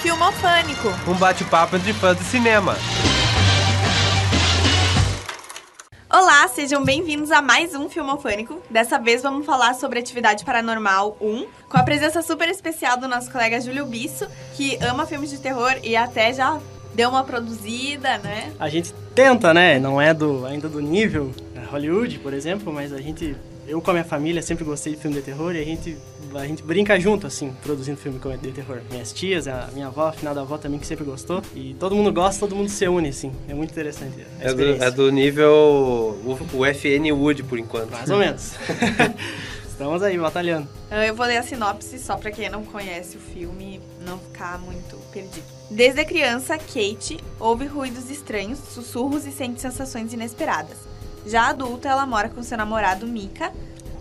Filmofânico. Um bate-papo entre fãs de cinema. Olá, sejam bem-vindos a mais um Filmofânico. Dessa vez vamos falar sobre Atividade Paranormal 1, com a presença super especial do nosso colega Júlio Bisso, que ama filmes de terror e até já deu uma produzida, né? A gente tenta, né? Não é do, ainda do nível Hollywood, por exemplo, mas a gente eu com a minha família sempre gostei de filme de terror e a gente, a gente brinca junto, assim, produzindo filme de terror. Minhas tias, a minha avó, a final da avó também, que sempre gostou. E todo mundo gosta, todo mundo se une, assim. É muito interessante. É do, é do, nível o, o FN Wood, por enquanto. Mais ou menos. Estamos aí, batalhando. Eu vou ler a sinopse só pra quem não conhece o filme não ficar muito perdido. Desde criança, Kate ouve ruídos estranhos, sussurros e sente sensações inesperadas. Já adulta, ela mora com seu namorado Mika.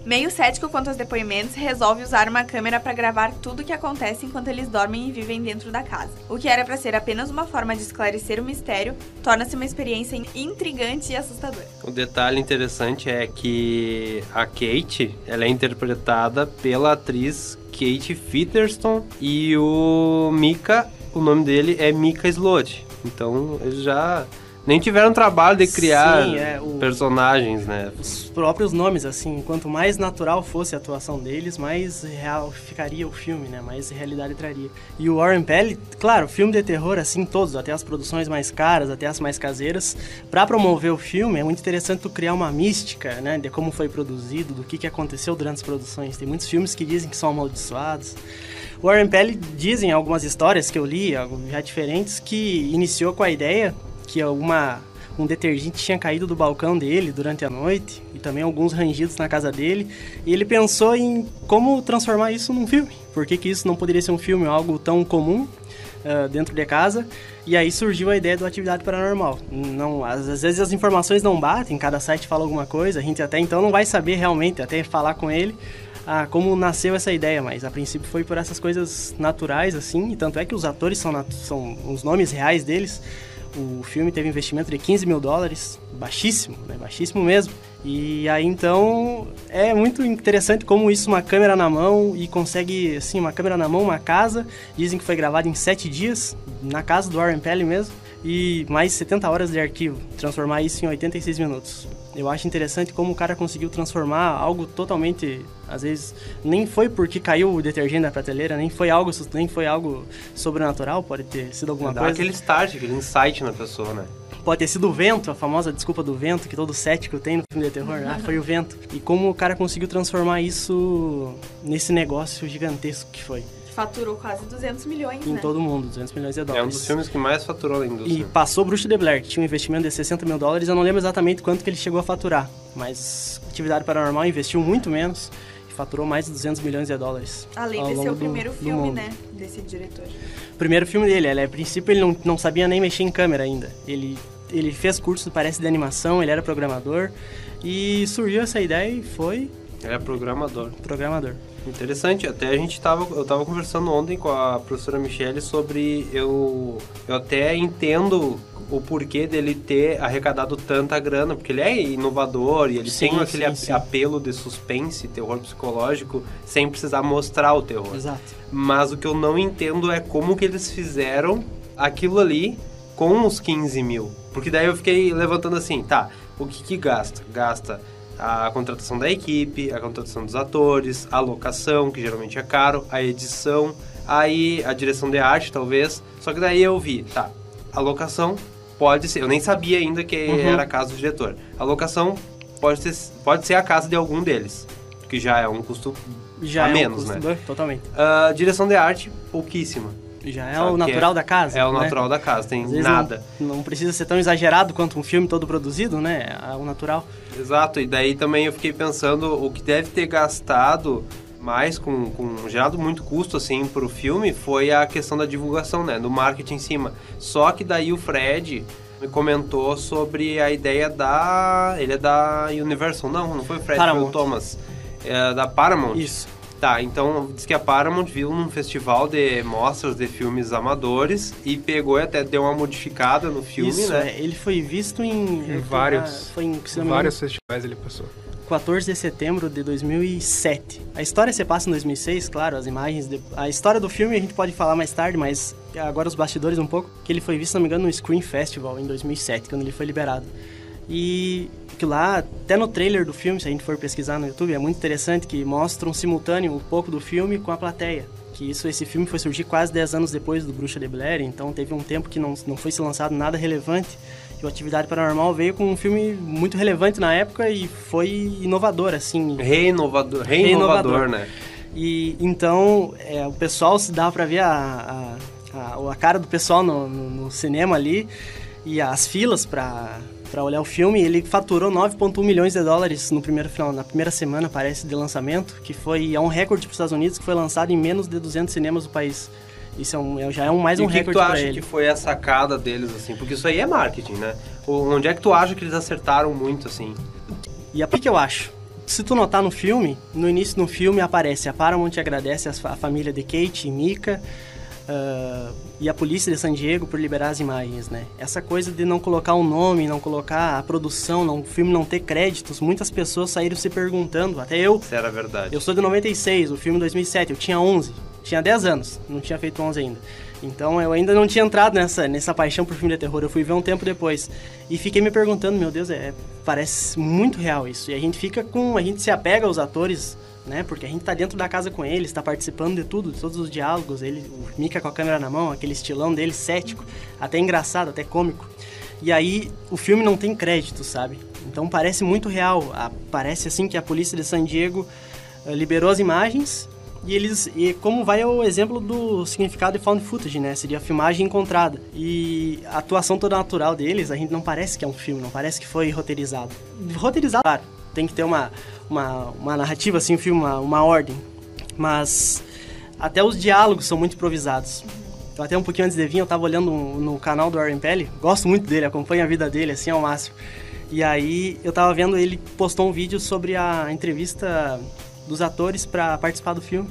Meio cético quanto aos depoimentos, resolve usar uma câmera para gravar tudo o que acontece enquanto eles dormem e vivem dentro da casa. O que era para ser apenas uma forma de esclarecer o mistério, torna-se uma experiência intrigante e assustadora. O detalhe interessante é que a Kate, ela é interpretada pela atriz Kate Featherston e o Mika, o nome dele é Mika Slot. Então, já nem tiveram trabalho de criar Sim, é, o, personagens, né? Os próprios nomes, assim, quanto mais natural fosse a atuação deles, mais real ficaria o filme, né? Mais realidade traria. E o Warren Pell, claro, filme de terror, assim, todos, até as produções mais caras, até as mais caseiras, para promover o filme, é muito interessante tu criar uma mística, né? De como foi produzido, do que, que aconteceu durante as produções. Tem muitos filmes que dizem que são amaldiçoados. O Warren Pell dizem algumas histórias que eu li, já diferentes, que iniciou com a ideia que um detergente tinha caído do balcão dele durante a noite e também alguns rangidos na casa dele. E ele pensou em como transformar isso num filme. Por que, que isso não poderia ser um filme, algo tão comum uh, dentro de casa? E aí surgiu a ideia do Atividade Paranormal. Não, às, às, vezes as informações não batem, cada site fala alguma coisa, a gente até então não vai saber realmente, até falar com ele, ah, como nasceu essa ideia, mas a princípio foi por essas coisas naturais, assim, e tanto é que os atores são, são os nomes reais deles, o filme teve investimento de 15 mil dólares, baixíssimo, né? baixíssimo mesmo. E aí então é muito interessante como isso, uma câmera na mão e consegue, assim, uma câmera na mão, uma casa. Dizem que foi gravado em sete dias, na casa do Warren Pell mesmo e mais 70 horas de arquivo, transformar isso em 86 minutos. Eu acho interessante como o cara conseguiu transformar algo totalmente, às vezes nem foi porque caiu o detergente da prateleira, nem foi algo, nem foi algo sobrenatural, pode ter sido alguma Dá coisa. aquele start, aquele insight na pessoa, né? Pode ter sido o vento, a famosa desculpa do vento que todo cético tem no filme de terror. Ah, foi o vento. E como o cara conseguiu transformar isso nesse negócio gigantesco que foi faturou quase 200 milhões, em né? todo mundo, 200 milhões de dólares. É um dos filmes que mais faturou na indústria. E passou Bruxo de Blair, que tinha um investimento de 60 mil dólares. Eu não lembro exatamente quanto que ele chegou a faturar, mas Atividade Paranormal investiu muito menos e faturou mais de 200 milhões de dólares. Além de ser o primeiro do, filme, do né, desse diretor. Primeiro filme dele, ele, a princípio ele não, não sabia nem mexer em câmera ainda. Ele, ele fez curso, parece, de animação, ele era programador e surgiu essa ideia e foi... Ele é programador. Programador. Interessante, até a gente tava, eu tava conversando ontem com a professora Michele sobre eu, eu até entendo o porquê dele ter arrecadado tanta grana, porque ele é inovador e ele sim, tem aquele sim, sim. apelo de suspense, terror psicológico, sem precisar mostrar o terror. Exato. Mas o que eu não entendo é como que eles fizeram aquilo ali com os 15 mil. Porque daí eu fiquei levantando assim, tá, o que que gasta? Gasta a contratação da equipe, a contratação dos atores, a locação, que geralmente é caro, a edição, aí a direção de arte, talvez. Só que daí eu vi, tá, a locação pode ser, eu nem sabia ainda que uhum. era a casa do diretor. A locação pode ser, pode ser a casa de algum deles, que já é um custo já a é menos, um custo, né? Totalmente. A direção de arte, pouquíssima. Já é o natural é, da casa. É o né? natural da casa, tem nada. Não, não, precisa ser tão exagerado quanto um filme todo produzido, né? É o natural. Exato, e daí também eu fiquei pensando o que deve ter gastado mais com, com gerado muito custo assim pro filme foi a questão da divulgação, né, do marketing em cima. Só que daí o Fred me comentou sobre a ideia da ele é da Universal, não, não foi o Fred, Paramount. foi o Thomas. É da Paramount. Isso. Tá, então diz que a Paramount viu num festival de mostras de filmes amadores e pegou e até deu uma modificada no filme, Isso, né? É, ele foi visto em, em vários, foi em, vários festivais ele passou. 14 de setembro de 2007. A história se passa em 2006, claro, as imagens... De... A história do filme a gente pode falar mais tarde, mas agora os bastidores um pouco, que ele foi visto, se não me engano, no Screen Festival em 2007, quando ele foi liberado. E que lá, até no trailer do filme, se a gente for pesquisar no YouTube, é muito interessante que mostra um simultâneo um pouco do filme com a plateia. Que isso, esse filme foi surgir quase 10 anos depois do Bruxa de Blair, então teve um tempo que não, não foi se lançado nada relevante. E o Atividade Paranormal veio com um filme muito relevante na época e foi inovador, assim. Reinovador, reinovador, né? E então, é, o pessoal se dá para ver a, a, a, a, cara do pessoal no, no, no cinema ali e as filas para para olhar o filme, ele faturou 9,1 milhões de dólares no primeiro final, na primeira semana, parece, de lançamento, que foi é um recorde para os Estados Unidos, que foi lançado em menos de 200 cinemas do país. Isso é um, é, já é um, mais e um recorde para ele. E que tu acha que foi a sacada deles, assim? Porque isso aí é marketing, né? Onde é que tu acha que eles acertaram muito, assim? E a que eu acho? Se tu notar no filme, no início do filme aparece a Paramount agradece a família de Kate e Mika, uh, e a polícia de San Diego por liberar as imagens, né? Essa coisa de não colocar o um nome, não colocar a produção, não, o filme não ter créditos, muitas pessoas saíram se perguntando, até eu. Era verdade. Eu sou de 96, o filme 2007, eu tinha 11, tinha 10 anos, não tinha feito 11 ainda. Então eu ainda não tinha entrado nessa, nessa paixão por filme de terror, eu fui ver um tempo depois. E fiquei me perguntando, meu Deus, é, parece muito real isso. E a gente fica com. A gente se apega aos atores né? Porque a gente tá dentro da casa com eles, está participando de tudo, de todos os diálogos. Ele, o Mika com a câmera na mão, aquele estilão dele cético, até engraçado, até cômico. E aí o filme não tem crédito, sabe? Então parece muito real. Parece assim que a polícia de San Diego uh, liberou as imagens e eles e como vai o exemplo do significado de found footage, né? Seria a filmagem encontrada. E a atuação toda natural deles, a gente não parece que é um filme, não parece que foi roteirizado. Roteirizado, claro, tem que ter uma uma, uma narrativa, assim, um filme, uma, uma ordem. Mas até os diálogos são muito improvisados. Eu até um pouquinho antes de vir, eu tava olhando no canal do Aaron Pelly, gosto muito dele, acompanho a vida dele, assim, ao máximo. E aí eu tava vendo, ele postou um vídeo sobre a entrevista dos atores para participar do filme.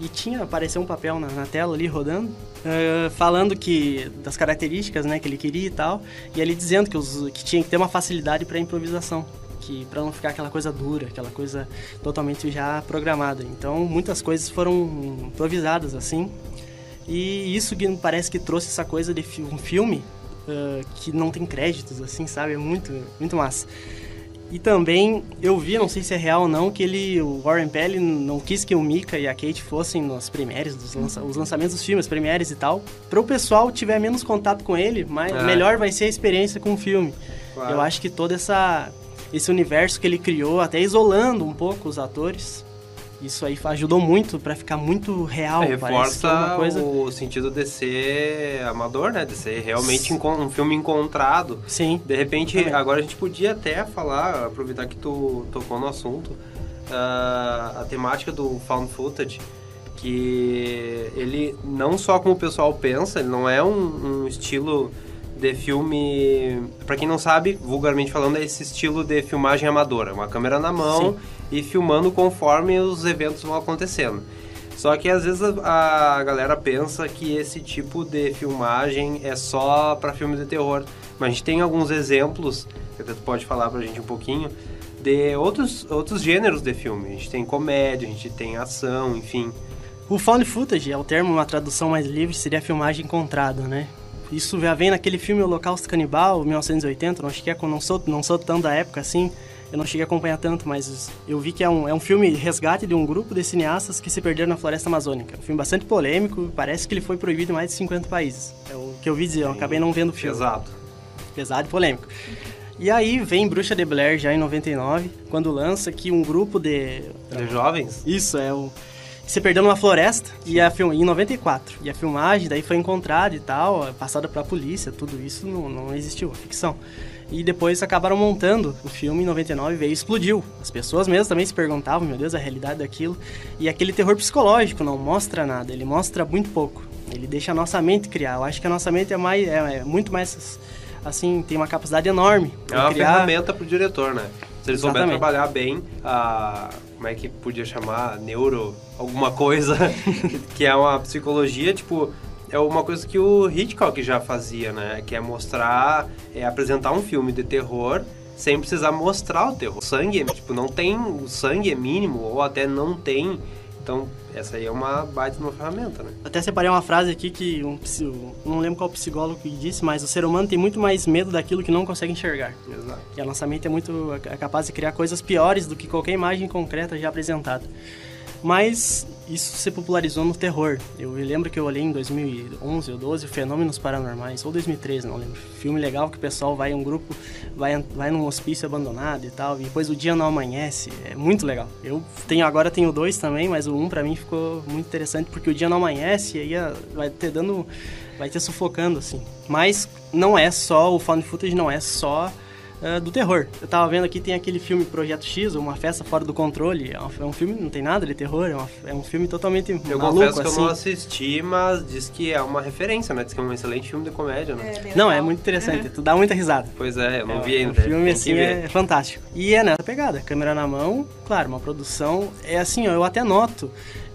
E tinha, apareceu um papel na, na tela ali, rodando, uh, falando que das características, né, que ele queria e tal. E ele dizendo que, os, que tinha que ter uma facilidade para improvisação que para não ficar aquela coisa dura, aquela coisa totalmente já programada. Então, muitas coisas foram improvisadas assim. E isso que parece que trouxe essa coisa de um filme uh, que não tem créditos, assim, sabe? É muito, muito massa. E também eu vi, não sei se é real ou não, que ele, o Warren Pelly não quis que o Mika e a Kate fossem nos premieres, dos lança, os lançamentos dos filmes, premieres e tal. Para o pessoal tiver menos contato com ele, mas é. melhor vai ser a experiência com o filme. Claro. Eu acho que toda essa esse universo que ele criou, até isolando um pouco os atores. Isso aí ajudou muito para ficar muito real. É, reforça é coisa... o sentido de ser amador, né? De ser realmente um filme encontrado. Sim. De repente, também. agora a gente podia até falar, aproveitar que tu tocou no assunto, uh, a temática do found footage, que ele não só como o pessoal pensa, ele não é um, um estilo de filme. para quem não sabe, vulgarmente falando, é esse estilo de filmagem amadora. Uma câmera na mão Sim. e filmando conforme os eventos vão acontecendo. Só que às vezes a, a galera pensa que esse tipo de filmagem é só para filmes de terror. Mas a gente tem alguns exemplos, que até tu pode falar pra gente um pouquinho, de outros, outros gêneros de filme. A gente tem comédia, a gente tem ação, enfim. O found footage é o termo, uma tradução mais livre, seria filmagem encontrada, né? Isso já vem naquele filme Holocausto Canibal, 1980, não cheguei a, não sou, não sou tão da época assim, eu não cheguei a acompanhar tanto, mas eu vi que é um, é um filme resgate de um grupo de cineastas que se perderam na floresta amazônica. Um filme bastante polêmico, parece que ele foi proibido em mais de 50 países. É o que eu vi dizer, eu acabei não vendo o filme. Pesado. Pesado e polêmico. E aí vem Bruxa de Blair já em 99, quando lança que um grupo de... De jovens? Isso, é o se perdeu numa floresta e a film... em 94. E a filmagem daí foi encontrada e tal, passada pra polícia, tudo isso não, não existiu, a ficção. E depois acabaram montando o filme em 99 e veio explodiu. As pessoas mesmo também se perguntavam, meu Deus, a realidade daquilo. E aquele terror psicológico não mostra nada, ele mostra muito pouco. Ele deixa a nossa mente criar. Eu acho que a nossa mente é, mais, é, é muito mais, assim, tem uma capacidade enorme. É uma criar... ferramenta pro diretor, né? Se ele souber trabalhar bem a como é que podia chamar, neuro, alguma coisa, que é uma psicologia, tipo, é uma coisa que o Hitchcock já fazia, né? Que é mostrar, é apresentar um filme de terror sem precisar mostrar o terror. O sangue, tipo, não tem, o sangue é mínimo ou até não tem. Então, essa aí é uma baita uma ferramenta, né? Até separei uma frase aqui que um, não lembro qual psicólogo que disse, mas o ser humano tem muito mais medo daquilo que não consegue enxergar. Exato. E a nossa mente é muito é capaz de criar coisas piores do que qualquer imagem concreta já apresentada. Mas isso se popularizou no terror. Eu lembro que eu olhei em 2011 ou 12 Fenômenos Paranormais, ou 2013, não lembro. Filme legal que o pessoal vai um grupo, vai, vai num hospício abandonado e tal, e depois o dia não amanhece. É muito legal. Eu tenho agora tenho dois também, mas o um pra mim ficou muito interessante porque o dia não amanhece e aí ah, vai ter dando vai ter sufocando assim. Mas não é só o found footage, não é só ah, do terror. Eu tava vendo aqui, tem aquele filme Projeto X, Uma Festa Fora do Controle. É um, é um filme, não tem nada de terror, é, uma- é um filme totalmente Eu maluco, confesso que assim. eu não assisti, mas diz que é uma referência, né? Diz que é um excelente filme de comédia, né? É, Não, é muito interessante, tu dá muita risada. Pois é, eu não é, vi ainda. O filme, tem assim, é fantástico. E é nessa pegada, câmera na mão, claro, uma produção. É assim, ó, eu até noto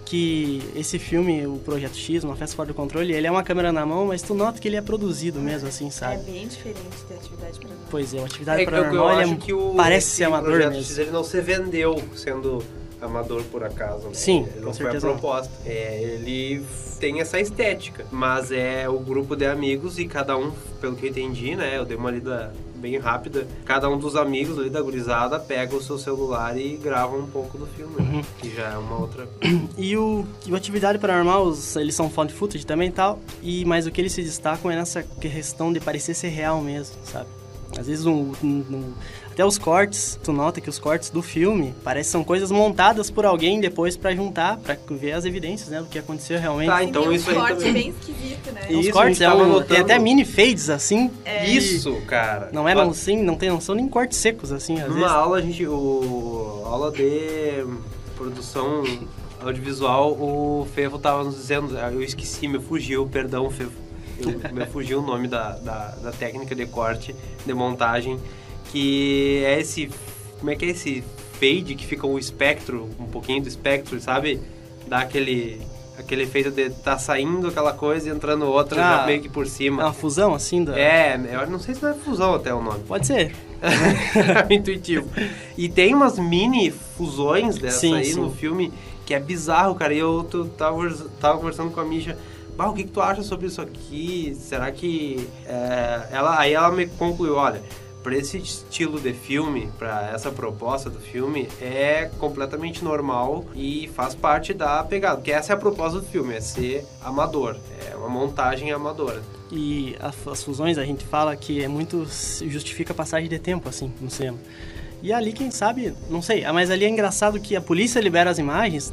que esse filme, o Projeto X, Uma Festa Fora do Controle, ele é uma câmera na mão, mas tu nota que ele é produzido mesmo, assim, É sabe? bem diferente de atividade paranormal. Pois é, o Atividade É que eu, eu Paranormal, ele acho é- que o parece ser amador projeto mesmo. X, ele não se vendeu sendo amador por acaso. né? Sim, Ele com não foi a certeza não. proposta. É, ele tem essa estética, mas é o grupo de amigos e cada um, pelo que eu entendi, né? Eu dei uma lida bem rápida. Cada um dos amigos ali da gurizada pega o seu celular e grava um pouco do filme, Uhum. né? que já é uma outra. E o, e o Atividade Paranormal, eles são found footage também e tal, e, mas o que eles se destacam é nessa questão de parecer ser real mesmo, sabe? Às vezes, um, um- um- até os cortes, tu nota que os cortes do filme parecem são coisas montadas por alguém depois pra juntar, pra ver as evidências, né, do que aconteceu realmente. Tá, então tem um isso aí corte também. bem esquisito, né? Os Isso, cortes é um, tem até mini fades, assim. É. Isso, cara. Não eram assim, não, tem, não são nem cortes secos, assim, às Numa vezes. aula, a gente. O, aula de produção audiovisual, o Fevo tava nos dizendo. Eu esqueci, me fugiu, perdão, Fevo. Eu, me fugiu o nome da, da, da técnica de corte, de montagem, que é esse. Como é que é esse fade que fica o espectro, um pouquinho do espectro, sabe? Dá aquele. Aquele efeito de tá saindo aquela coisa e entrando outra Ah, meio que por É cima. uma fusão, assim, da... É, eu não sei se não é fusão até o nome. Pode ser. intuitivo. E tem umas mini fusões dessa Sim, aí sim. no filme que é bizarro, cara. E eu tu, tava, tava conversando com a Misha. Bah, o que, que tu acha sobre isso aqui? Será que. é, ela, aí ela me concluiu: olha, pra esse estilo de filme, pra essa proposta do filme, é completamente normal e faz parte da pegada. Porque essa é a proposta do filme: é ser amador. É uma montagem amadora. E as fusões a gente fala que é muito justifica a passagem de tempo assim no cinema. E ali, quem sabe, não sei, mas ali é engraçado que a polícia libera as imagens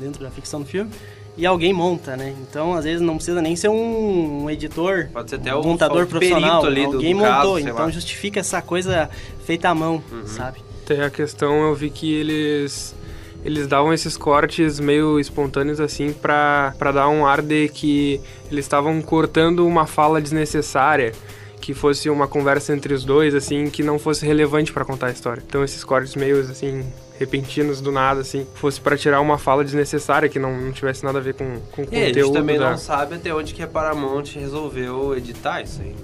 dentro da ficção do filme e alguém monta, né? Então, às vezes não precisa nem ser um, um editor, Pode ser até um o- montador o profissional, ali do- alguém do montou, caso, então lá. Uhum. justifica essa coisa feita à mão, sabe? Tem a questão, eu vi que eles eles davam esses cortes meio espontâneos assim pra, pra dar um ar de que eles estavam cortando uma fala desnecessária, que fosse uma conversa entre os dois assim, que não fosse relevante pra contar a história. Então esses cortes meio assim repentinos do nada assim, fosse pra tirar uma fala desnecessária que não, não tivesse nada a ver com, com o É, a conteúdo gente também da... não sabe até onde que a Paramount resolveu editar isso aí.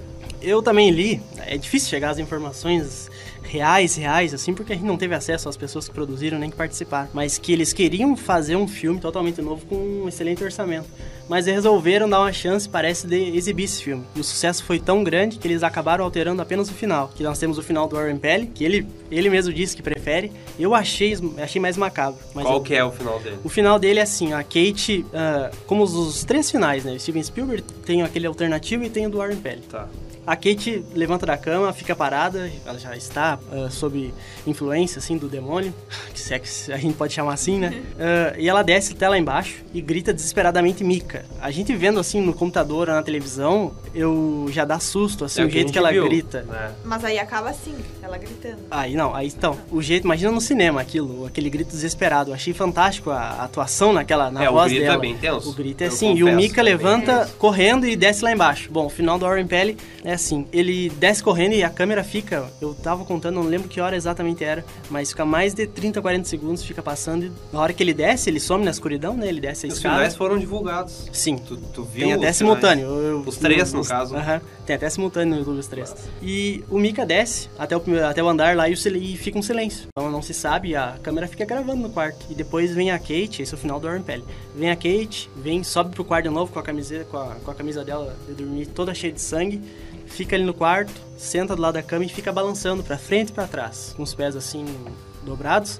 Eu também li, é difícil chegar às informações reais, reais, assim, porque a gente não teve acesso às pessoas que produziram nem que participaram. Mas que eles queriam fazer um filme totalmente novo com um excelente orçamento. Mas resolveram dar uma chance, parece, de exibir esse filme. E o sucesso foi tão grande que eles acabaram alterando apenas o final. Que nós temos o final do Warren Pelly, que ele, ele mesmo disse que prefere. Eu achei, achei mais macabro. Mas Qual eu- que é o final dele? o final dele é assim, a Kate, ah, como os, os três finais, né? Steven Spielberg tem aquele alternativo e tem o do Warren Pelly. Tá. A Kate levanta da cama, fica parada, ela já está ah, sob influência, assim, do demônio, que se é que a gente pode chamar assim, né? Ah, e ela desce até lá embaixo e grita desesperadamente Mica. A gente vendo, assim, no computador ou na televisão, eu já dá susto, assim, É o jeito que ela viu, grita. né? Mas aí acaba assim, ela gritando. Aí não, aí então, o jeito, imagina no cinema aquilo, aquele grito desesperado. Eu achei fantástico a, a atuação naquela na É, o voz grito é dela. bem tenso, O grito é assim, e o confesso, Mika é levanta tenso. correndo e desce lá embaixo. Bom, o final do Warren Pelly é assim, ele desce correndo e a câmera fica, eu tava contando, não lembro que hora exatamente era, mas fica mais de 30, 40 segundos, fica passando e na hora que ele desce, ele some na escuridão, né? Ele desce a Os escada. finais foram divulgados. Sim. Tu, tu viu Tem até simultâneo. eu- Os três, no os- caso. Aham. Tem até simultâneo no YouTube os três. E o Mika desce até o, primeiro- até o andar lá e, o e fica um silêncio. Então não se sabe, a câmera fica gravando no quarto. E depois vem a Kate, esse é o final do Warren Pele. Vem a Kate, vem, sobe pro quarto de novo com a camiseta, com a, com a camisa dela de dormir toda cheia de sangue. Fica ali no quarto, senta do lado da cama e fica balançando pra frente e pra trás, com os pés assim dobrados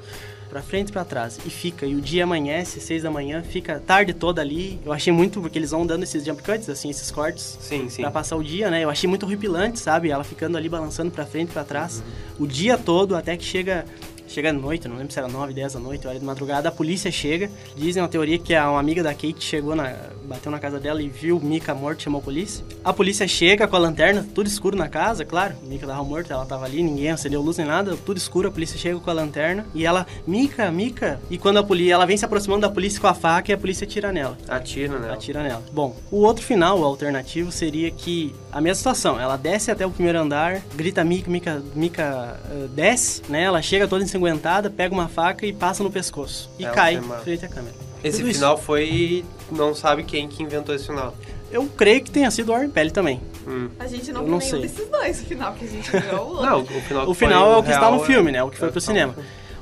pra frente e pra trás. E fica, e o dia amanhece, seis da manhã, fica a tarde toda ali. Eu achei muito, porque eles vão dando esses jump cuts, assim, esses cortes Sim, sim. pra passar o dia, né? Eu achei muito horripilante, sabe? Ela ficando ali balançando pra frente e pra trás. O dia todo, até que chega... Chega à noite, não lembro se era 9, 10 da noite, hora de madrugada, a polícia chega. Dizem uma teoria que uma amiga da Kate chegou na. Bateu na casa dela e viu Mika morto e chamou a polícia. A polícia chega com a lanterna, tudo escuro na casa, claro. Mika tava morto, ela tava ali, ninguém acendeu luz nem nada, tudo escuro, a polícia chega com a lanterna e ela, Mika, Mika. E quando a polícia. Ela vem se aproximando da polícia com a faca e a polícia tira nela. Atira, né? Atira nela. Bom, o outro final, o alternativo, seria que a mesma situação. Ela desce até o primeiro andar, grita Mika, Mika, Mika eh, desce, né? Ela chega toda ensanguentada, pega uma faca e passa no pescoço. E Ela cai frente à câmera. Esse Tudo isso. final foi. Não sabe quem que inventou esse final. Eu creio que tenha sido o Warren Pele também. Hum. A gente não Eu viu não nenhum sei. desses dois, o final que a gente viu é o outro. Não, o final O final é o que está no filme, né? O que foi é pro o cinema.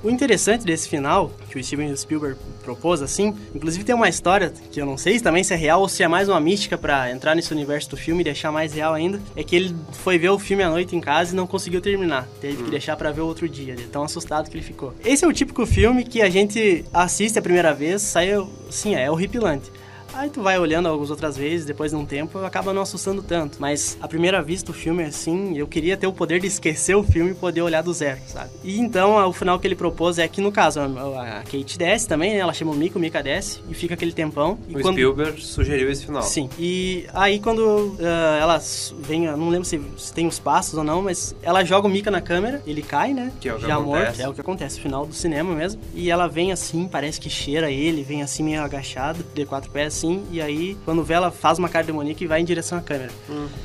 O interessante desse final, que o Steven Spielberg propôs assim, inclusive tem uma história que eu não sei também se é real ou se é mais uma mística pra entrar nesse universo do filme e deixar mais real ainda, é que ele foi ver o filme à noite em casa e não conseguiu terminar. Teve que deixar pra ver outro dia, de tão assustado que ele ficou. Esse é o típico filme que a gente assiste a primeira vez, sai, sim, é horripilante. Aí tu vai olhando algumas outras vezes, depois de um tempo, acaba não assustando tanto. Mas à primeira vista o filme assim, eu queria ter o poder de esquecer o filme e poder olhar do zero, sabe? E então a- o final que ele propôs é que no caso, a, a Kate desce também, né? Ela chama o Mika, o Mika desce e fica aquele tempão. O Spielberg sugeriu esse final. Sim. E aí quando ah, ela vem, não lembro se, se tem os passos ou não, mas ela joga o Mika na câmera, ele cai, né? Que é o que Já acontece. morto, é o que acontece, no final do cinema mesmo. E ela vem assim, parece que cheira ele, vem assim meio agachado, de quatro pés assim, e aí quando vê ela faz uma cara demoníaca e vai em direção à câmera.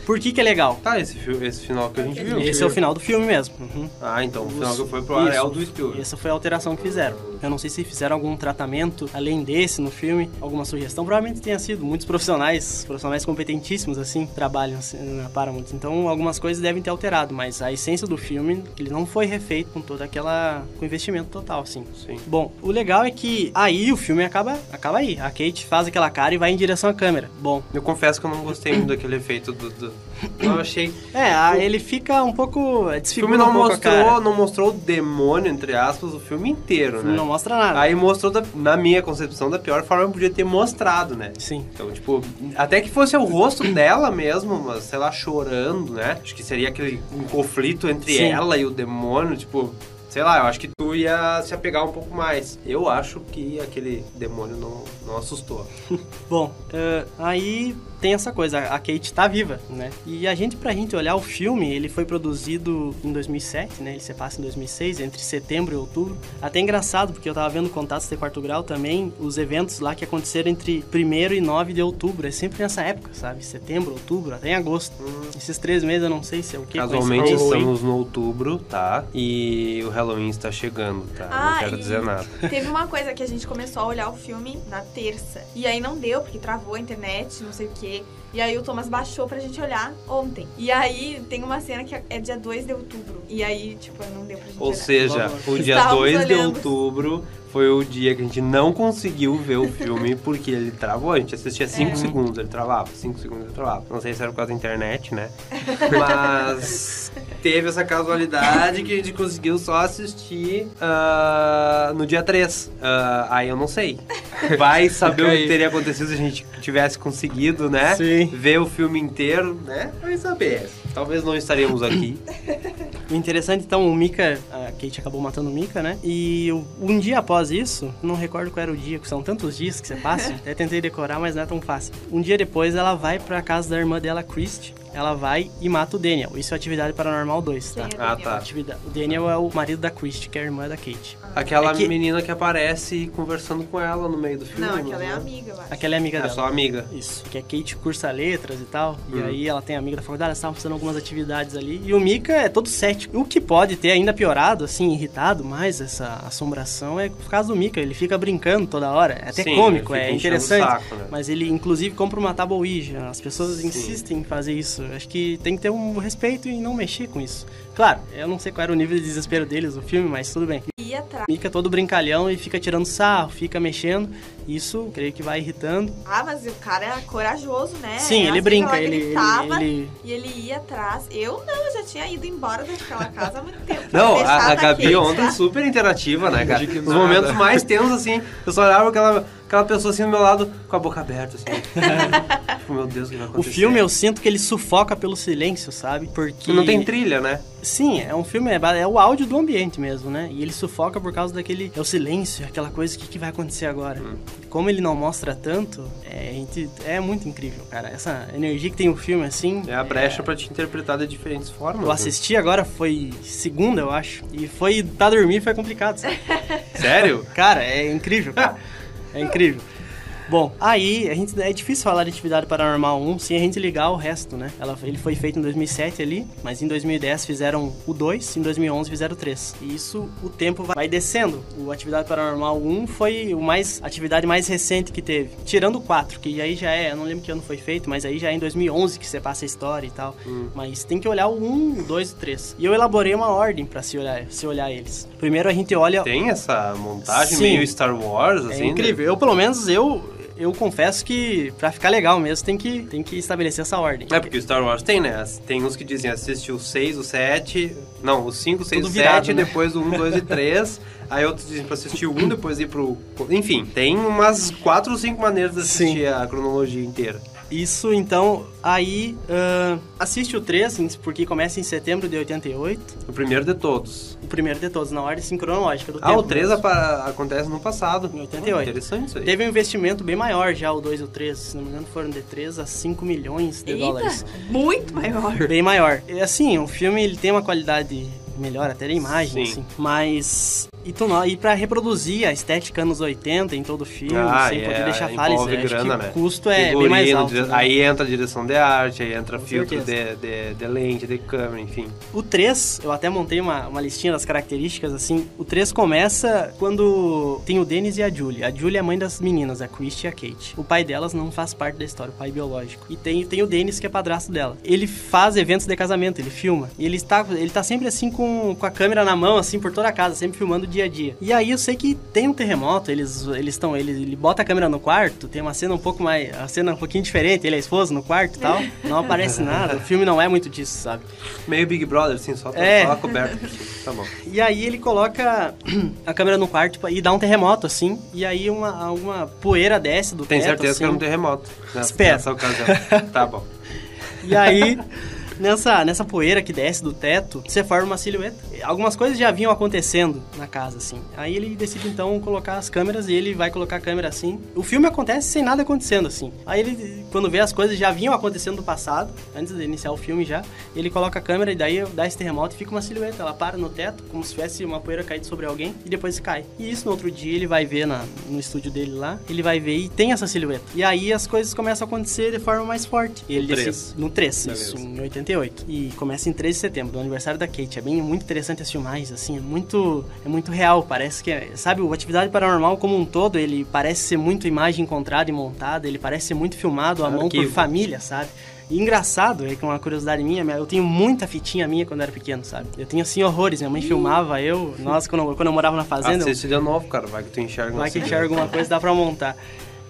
Por que que é legal? Tá, esse, esse final que a gente viu. Esse é o final do filme mesmo. Uhum. Ah, então o final Isso. que foi pro ar é o do Spielberg. Essa foi a alteração que fizeram. Eu não sei se fizeram algum tratamento além desse no filme, alguma sugestão. Provavelmente tenha sido. Muitos profissionais, profissionais competentíssimos, assim, trabalham assim, na Paramount. Então, algumas coisas devem ter alterado, mas a essência do filme, ele não foi refeito com toda aquela... com investimento total, assim. Sim. Bom, o legal é que aí o filme acaba, acaba aí. A Kate faz aquela cara e vai em direção à câmera. Bom, Eu confesso que eu não gostei muito daquele efeito do. do... Eu achei. é, a- ele fica um pouco... é, O filme não um mostrou, não mostrou o demônio, entre aspas, o filme inteiro, O né? filme não mostra nada. Aí mostrou, da- na minha concepção, da pior forma que podia ter mostrado, né? Sim. Então, tipo, até que fosse o rosto dela mesmo, mas sei lá, chorando, né? Acho que seria aquele um conflito entre Sim. ela e o demônio, tipo, sei lá, eu acho que tu ia se apegar um pouco mais. Eu acho que aquele demônio não, não assustou. Bom, eh, aí tem essa coisa, a Kate tá viva, né? E a gente, pra gente olhar o filme, ele foi produzido em 2007, né? Ele se passa em 2006, entre setembro e outubro. Até engraçado, porque eu tava vendo Contatos de Quarto Grau também, os eventos lá que aconteceram entre 1 e 9 de outubro. É sempre nessa época, sabe? Setembro, outubro, até em agosto. Esses três meses eu não sei se é o que. Casualmente estamos no outubro, tá? E o Halloween está chegando, tá? Ah, não quero dizer nada. Teve uma coisa que a gente começou a olhar o filme na terça. E aí não deu, porque travou a internet, não sei o quê. E aí o Thomas baixou pra gente olhar ontem. E aí tem uma cena que é dia 2 de outubro. E aí, tipo, não deu pra gente Ou olhar. seja, o dia Estávamos 2 de olhando. outubro foi o dia que a gente não conseguiu ver o filme porque ele travou. A gente assistia 5 É. segundos, ele travava. 5 segundos, ele travava. Não sei se era por causa da internet, né? Mas teve essa casualidade que a gente conseguiu só assistir ah, no dia 3. Ah, aí eu não sei. Vai saber o que teria acontecido se a gente tivesse conseguido, né? Sim. Ver o filme inteiro, né? Vai saber. Talvez não estaríamos aqui. O interessante, então, o Mika, a Kate acabou matando o Mika, né? E um dia após isso, não recordo qual era o dia, que são tantos dias que você passa, até tentei decorar, mas não é tão fácil. Um dia depois, ela vai pra casa da irmã dela, Christy, ela vai e mata o Daniel. Isso é Atividade Paranormal 2, tá? É Ah, tá. Atividade. O Daniel é o marido da Christy, que é a irmã da Kate. Aquela É que- menina que aparece conversando com ela no meio do filme. Não, aquela é né? amiga, eu acho. Aquela é amiga É dela. só amiga. Isso, que a Kate cursa letras e tal, e Uhum. aí ela tem amiga da faculdade, elas estavam fazendo alguma algumas atividades ali. E o Mika é todo cético. O que pode ter ainda piorado, assim, irritado mais essa assombração é por causa do Mika. Ele fica brincando toda hora. É até Sim, cômico, é interessante. saco, né? Mas ele, inclusive, compra uma tábua Ouija. As pessoas Sim. insistem em fazer isso. Acho que tem que ter um respeito e não mexer com isso. Claro, eu não sei qual era o nível de desespero deles no filme, mas tudo bem. E atrás. É todo brincalhão e fica tirando sarro, fica mexendo. Isso, creio que vai irritando. Ah, mas o cara é corajoso, né? Sim, ele Assim, brinca, ele, ele, gritava ele, E ele ia atrás. Eu não, eu já tinha ido embora daquela casa há muito tempo. Não, a, a Gabi aqui, ontem tá? super interativa, né, cara? Nos momentos mais tensos, assim, eu só olhava aquela, aquela pessoa assim do meu lado com a boca aberta, assim. tipo, meu Deus, o que vai O acontecer? filme eu sinto que ele sufoca pelo silêncio, sabe? Porque. Não tem trilha, né? Sim, é um filme, é, é o áudio do ambiente mesmo, né? E ele sufoca por causa daquele. É o silêncio, aquela coisa, o que, que vai acontecer agora? Hum. Como ele não mostra tanto, é, gente- é muito incrível, cara. Essa energia que tem o filme, assim. É a brecha pra te interpretar de diferentes formas. Eu né? assisti agora, foi segunda, eu acho. E foi. Pra dormir foi complicado, sabe? Sério? Cara, é incrível, cara. É incrível. Bom, aí a gente, é difícil falar de Atividade Paranormal 1 sem a gente ligar o resto, né? Ela, ele foi feito em 2007 ali, mas em 2010 fizeram o 2, em 2011 fizeram o 3. E isso, o tempo vai, descendo. O Atividade Paranormal 1 foi o mais, atividade mais recente que teve. Tirando o 4, que aí já é, eu não lembro que ano foi feito, mas aí já é em 2011 que você passa a história e tal. Mas tem que olhar o 1, o 2 e o 3. E eu elaborei uma ordem pra se olhar, se olhar eles. Primeiro a gente olha Tem essa montagem Sim. meio Star Wars, é assim? né? incrível. Eu, pelo menos, eu, eu confesso que pra ficar legal mesmo tem que, tem que estabelecer essa ordem. É porque o Star Wars tem, né? Tem uns que dizem assiste o 6, o 7. Não, o 5, 6, Tudo o virado, 7, né? depois o 1, 2 e 3. Aí outros dizem pra assistir o 1, depois ir pro. Enfim, tem umas 4 ou 5 maneiras de assistir a cronologia inteira. Isso, então, aí ahn, assiste o 3, em- porque começa em setembro de 88. O primeiro de todos. O primeiro de todos, na ordem sincronológica do Ah, tempo. o 3 mesmo. apa- acontece no passado. Em 88. interessante isso aí. Teve um investimento bem maior já, o 2 e o 3. Se não me engano, foram de 3 a 5 milhões de dólares. Eita, muito maior. Bem maior. E, assim, o filme ele tem uma qualidade melhor até da imagem, Sim. assim. Mas. E, tu, não- e pra reproduzir a estética anos 80 em todo o filme, Ah, sem é, poder deixar falhas, acho grana, né? o custo é bem Figurino, mais alto. dire- né? Aí entra a direção de arte, aí entra Com filtro de, de, de lente, de câmera, enfim. O 3, eu até montei uma, uma listinha das características, assim. O 3 começa quando tem o Dennis e a Julie. A Julie é a mãe das meninas, a Christy e a Kate. O pai delas não faz parte da história, o pai biológico. E tem, tem o Dennis, que é padrasto dela. Ele faz eventos de casamento, ele filma. E ele está, ele tá sempre assim com, com a câmera na mão, assim, por toda a casa, sempre filmando o dia a dia. E aí eu sei que tem um terremoto, eles eles estão. Ele, ele bota a câmera no quarto, tem uma cena um pouco mais. A cena um pouquinho diferente, ele é esposo no quarto e tal. Não aparece nada. O filme não é muito disso, sabe? Meio Big Brother, assim, só, É. só coberta. Tá bom. E aí ele coloca a câmera no quarto e dá um terremoto, assim. E aí uma, alguma poeira desce do Tem teto, certeza assim. que era um terremoto nessa, Espero. nessa ocasião. tá bom. E aí, nessa, nessa poeira que desce do teto, você forma uma silhueta. Algumas coisas já vinham acontecendo na casa, assim. Aí ele decide, então, colocar as câmeras e ele vai colocar a câmera assim. O filme acontece sem nada acontecendo, assim. Aí ele, quando vê as coisas já vinham acontecendo no passado, antes de iniciar o filme já, ele coloca a câmera e daí dá esse terremoto e fica uma silhueta. Ela para no teto, como se tivesse uma poeira caída sobre alguém, e depois cai. E isso no outro dia ele vai ver na, no estúdio dele lá, ele vai ver e tem essa silhueta. E aí as coisas começam a acontecer de forma mais forte. E ele No três. decide- no 3, Beleza. isso, em 88. E começa em 13 de setembro, do aniversário da Kate. É bem muito interessante as filmagens, assim, é muito, é muito real. Parece que, é, sabe, o Atividade Paranormal como um todo, ele parece ser muito imagem encontrada e montada, ele parece ser muito filmado à mão por família, sabe? E engraçado, é que uma curiosidade minha, eu tenho muita fitinha minha quando eu era pequeno, sabe? Eu tenho assim horrores, minha mãe filmava eu, nossa, quando, eu- quando eu morava na fazenda, eu- Assiste de novo, cara. Vai que tu enxerga Vai que enxerga alguma coisa, dá pra montar.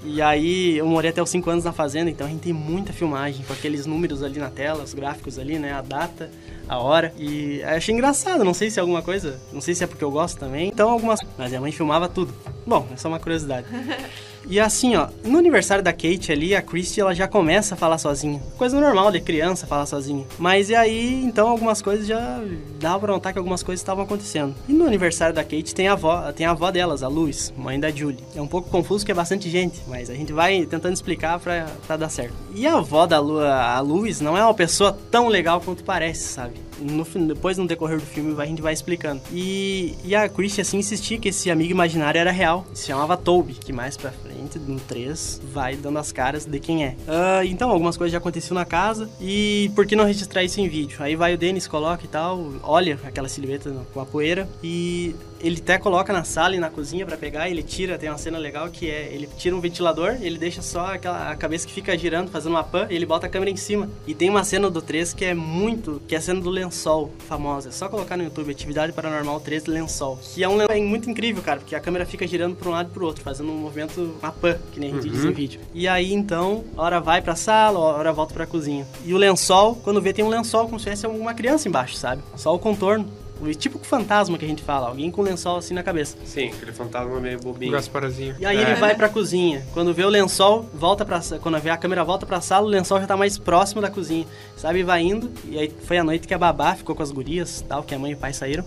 E aí, eu morei até os 5 anos na fazenda, então a gente tem muita filmagem, com aqueles números ali na tela, os gráficos ali, né? A data, a hora. E achei engraçado, não sei se é alguma coisa, não sei se é porque eu gosto também. Então, algumas. Mas minha mãe filmava tudo. Bom, é só uma curiosidade. E assim, ó, no aniversário da Kate ali, a Christy, ela já começa a falar sozinha. Coisa normal de criança falar sozinha. Mas e aí, então, algumas coisas já dava pra notar que algumas coisas estavam acontecendo. E no aniversário da Kate tem a avó, tem a avó delas, a Luz, mãe da Julie. É um pouco confuso porque é bastante gente, mas a gente vai tentando explicar pra, pra dar certo. E a avó da a Luz não é uma pessoa tão legal quanto parece, sabe? No, depois, no decorrer do filme, a gente vai explicando. E, e a Christie, assim, insistia que esse amigo imaginário era real. Se chamava Toby, que mais pra frente gente no 3 vai dando as caras de quem é. Ah, então, algumas coisas já aconteciam na casa e por que não registrar isso em vídeo? Aí vai o Denis, coloca e tal, olha aquela silhueta com a poeira e ele até coloca na sala e na cozinha para pegar, ele tira, tem uma cena legal que é, ele tira um ventilador, ele deixa só aquela a cabeça que fica girando, fazendo uma pan, e ele bota a câmera em cima. E tem uma cena do 3 que é muito, que é a cena do lençol, famosa. É só colocar no YouTube, Atividade Paranormal 3 Lençol. Que é um lençol muito incrível, cara, porque a câmera fica girando para um lado e pro outro, fazendo um movimento, uma pan, que nem a gente uhum. diz em vídeo. E aí, então, hora vai pra sala, hora volta pra cozinha. E o lençol, quando vê, tem um lençol como se tivesse uma criança embaixo, sabe? Só o contorno. O tipo fantasma que a gente fala, alguém com lençol assim na cabeça. Sim, aquele fantasma meio bobinho. Gasparazinho. E aí é. ele vai pra cozinha. Quando vê o lençol, volta pra quando vê a câmera volta pra sala, o lençol já tá mais próximo da cozinha. Sabe, vai indo. E aí foi a noite que a babá ficou com as gurias, tal, que a mãe e o pai saíram.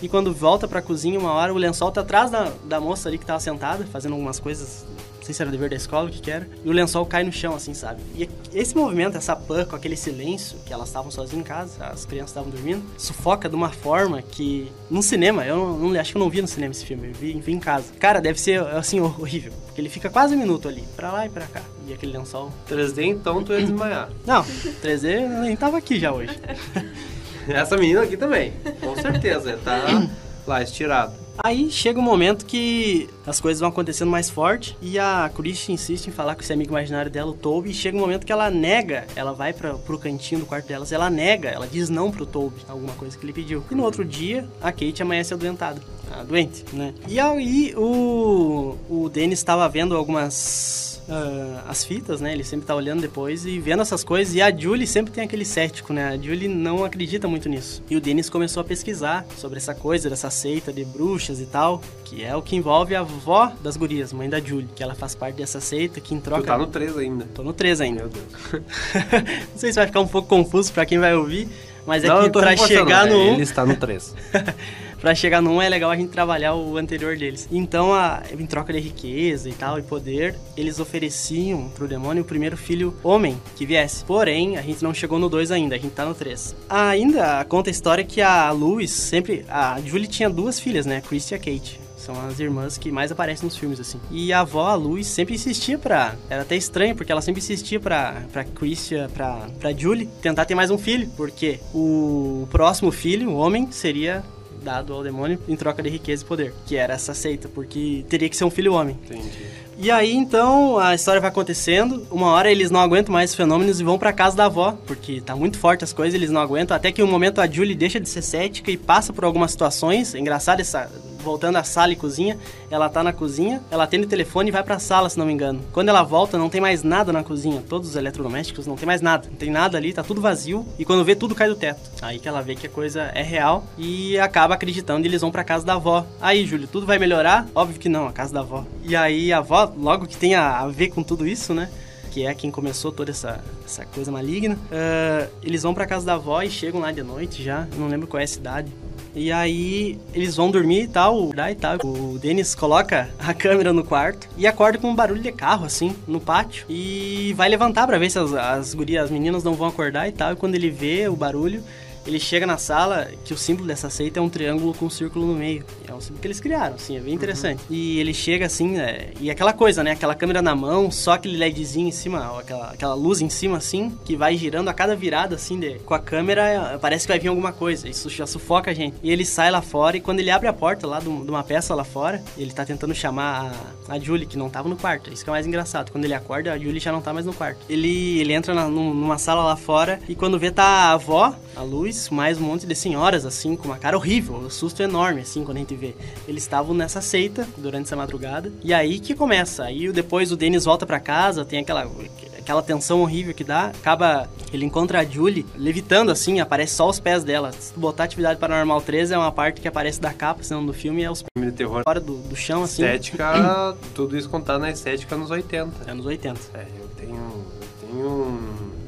E quando volta pra cozinha, uma hora, o lençol tá atrás da, da moça ali que tava sentada, fazendo algumas coisas sei se era dever da escola, o que que era, e o lençol cai no chão, assim, sabe? E esse movimento, essa pan com aquele silêncio, que elas estavam sozinhas em casa, as crianças estavam dormindo, sufoca de uma forma que, no cinema, eu não, não, acho que eu não vi no cinema esse filme, eu vi, vi em casa. Cara, deve ser, assim, horrível, porque ele fica quase um minuto ali, pra lá e pra cá, e aquele lençol... 3D, então, tu ia desmaiar. Não, 3D eu nem tava aqui já hoje. Essa menina aqui também, com certeza, tá lá estirado. Aí chega um momento que as coisas vão acontecendo mais forte e a Christie insiste em falar com esse amigo imaginário dela, o Toby, e chega um momento que ela nega, ela vai para pro cantinho do quarto delas, ela nega, ela diz não pro Toby, alguma coisa que ele pediu. E no outro dia, a Kate amanhece adoentada, doente, né? E aí o, o Dennis estava vendo algumas uh, as fitas, né? Ele sempre tá olhando depois e vendo essas coisas. E a Julie sempre tem aquele cético, né? A Julie não acredita muito nisso. E o Dennis começou a pesquisar sobre essa coisa, dessa seita de bruxas e tal, que é o que envolve a avó das gurias, mãe da Julie, que ela faz parte dessa seita que em troca. Tu tá no 3 ainda. Tô no 3 ainda. Meu Deus. não sei se vai ficar um pouco confuso para quem vai ouvir. Mas é não, que pra chegar no. Ele está no 3. para chegar num é legal a gente trabalhar o anterior deles. Então, a, em troca de riqueza e tal, e poder, eles ofereciam pro demônio o primeiro filho homem que viesse. Porém, a gente não chegou no 2 ainda, a gente tá no 3. Ainda conta a história que a Louis sempre. A Julie tinha duas filhas, né? Christy e a Kate. São as irmãs que mais aparecem nos filmes, assim. E a avó, a Luz, sempre insistia pra... Era até estranho, porque ela sempre insistia pra, pra Christian, pra, pra Julie, tentar ter mais um filho. Porque o próximo filho, o homem, seria dado ao demônio em troca de riqueza e poder, que era essa seita, porque teria que ser um filho homem. Entendi. E aí então a história vai acontecendo. Uma hora eles não aguentam mais os fenômenos e vão para casa da avó, porque tá muito forte as coisas, eles não aguentam. Até que um momento a Julie deixa de ser cética e passa por algumas situações. É engraçado essa voltando à sala e cozinha, ela tá na cozinha, ela atende o telefone e vai pra sala, se não me engano. Quando ela volta, não tem mais nada na cozinha. Todos os eletrodomésticos, não tem mais nada. Não tem nada ali, tá tudo vazio. E quando vê, tudo cai do teto. Aí que ela vê que a coisa é real e acaba acreditando e eles vão pra casa da avó. Aí, Júlio, tudo vai melhorar? Óbvio que não, a casa da avó. E aí a avó, logo que tem a, a ver com tudo isso, né? Que é quem começou toda essa, essa coisa maligna. Uh, eles vão pra casa da avó e chegam lá de noite já, não lembro qual é a cidade. E aí eles vão dormir e tal, e tal. O Denis coloca a câmera no quarto e acorda com um barulho de carro, assim, no pátio. E vai levantar para ver se as, as gurias, as meninas não vão acordar e tal. E quando ele vê o barulho, ele chega na sala que o símbolo dessa seita é um triângulo com um círculo no meio. É um símbolo que eles criaram, assim, é bem interessante. Uhum. E ele chega assim, é, e aquela coisa, né? Aquela câmera na mão, só aquele LEDzinho em cima, aquela, aquela luz em cima, assim, que vai girando a cada virada, assim, de, com a câmera, parece que vai vir alguma coisa. Isso já sufoca a gente. E ele sai lá fora, e quando ele abre a porta lá de uma peça lá fora, ele tá tentando chamar a, a Julie, que não tava no quarto. Isso que é mais engraçado. Quando ele acorda, a Julie já não tá mais no quarto. Ele, ele entra na, numa sala lá fora, e quando vê tá a avó, a Luz, mais um monte de senhoras, assim, com uma cara horrível, um susto enorme, assim, quando a gente vê. Eles estavam nessa seita durante essa madrugada. E aí que começa. Aí depois o Denis volta para casa, tem aquela aquela tensão horrível que dá, acaba. Ele encontra a Julie levitando assim, aparece só os pés dela. Se tu botar atividade paranormal 13 é uma parte que aparece da capa, senão do filme é os filme de terror fora do, do chão, assim. Estética, tudo isso contado na estética nos 80. Anos 80. É, eu tenho.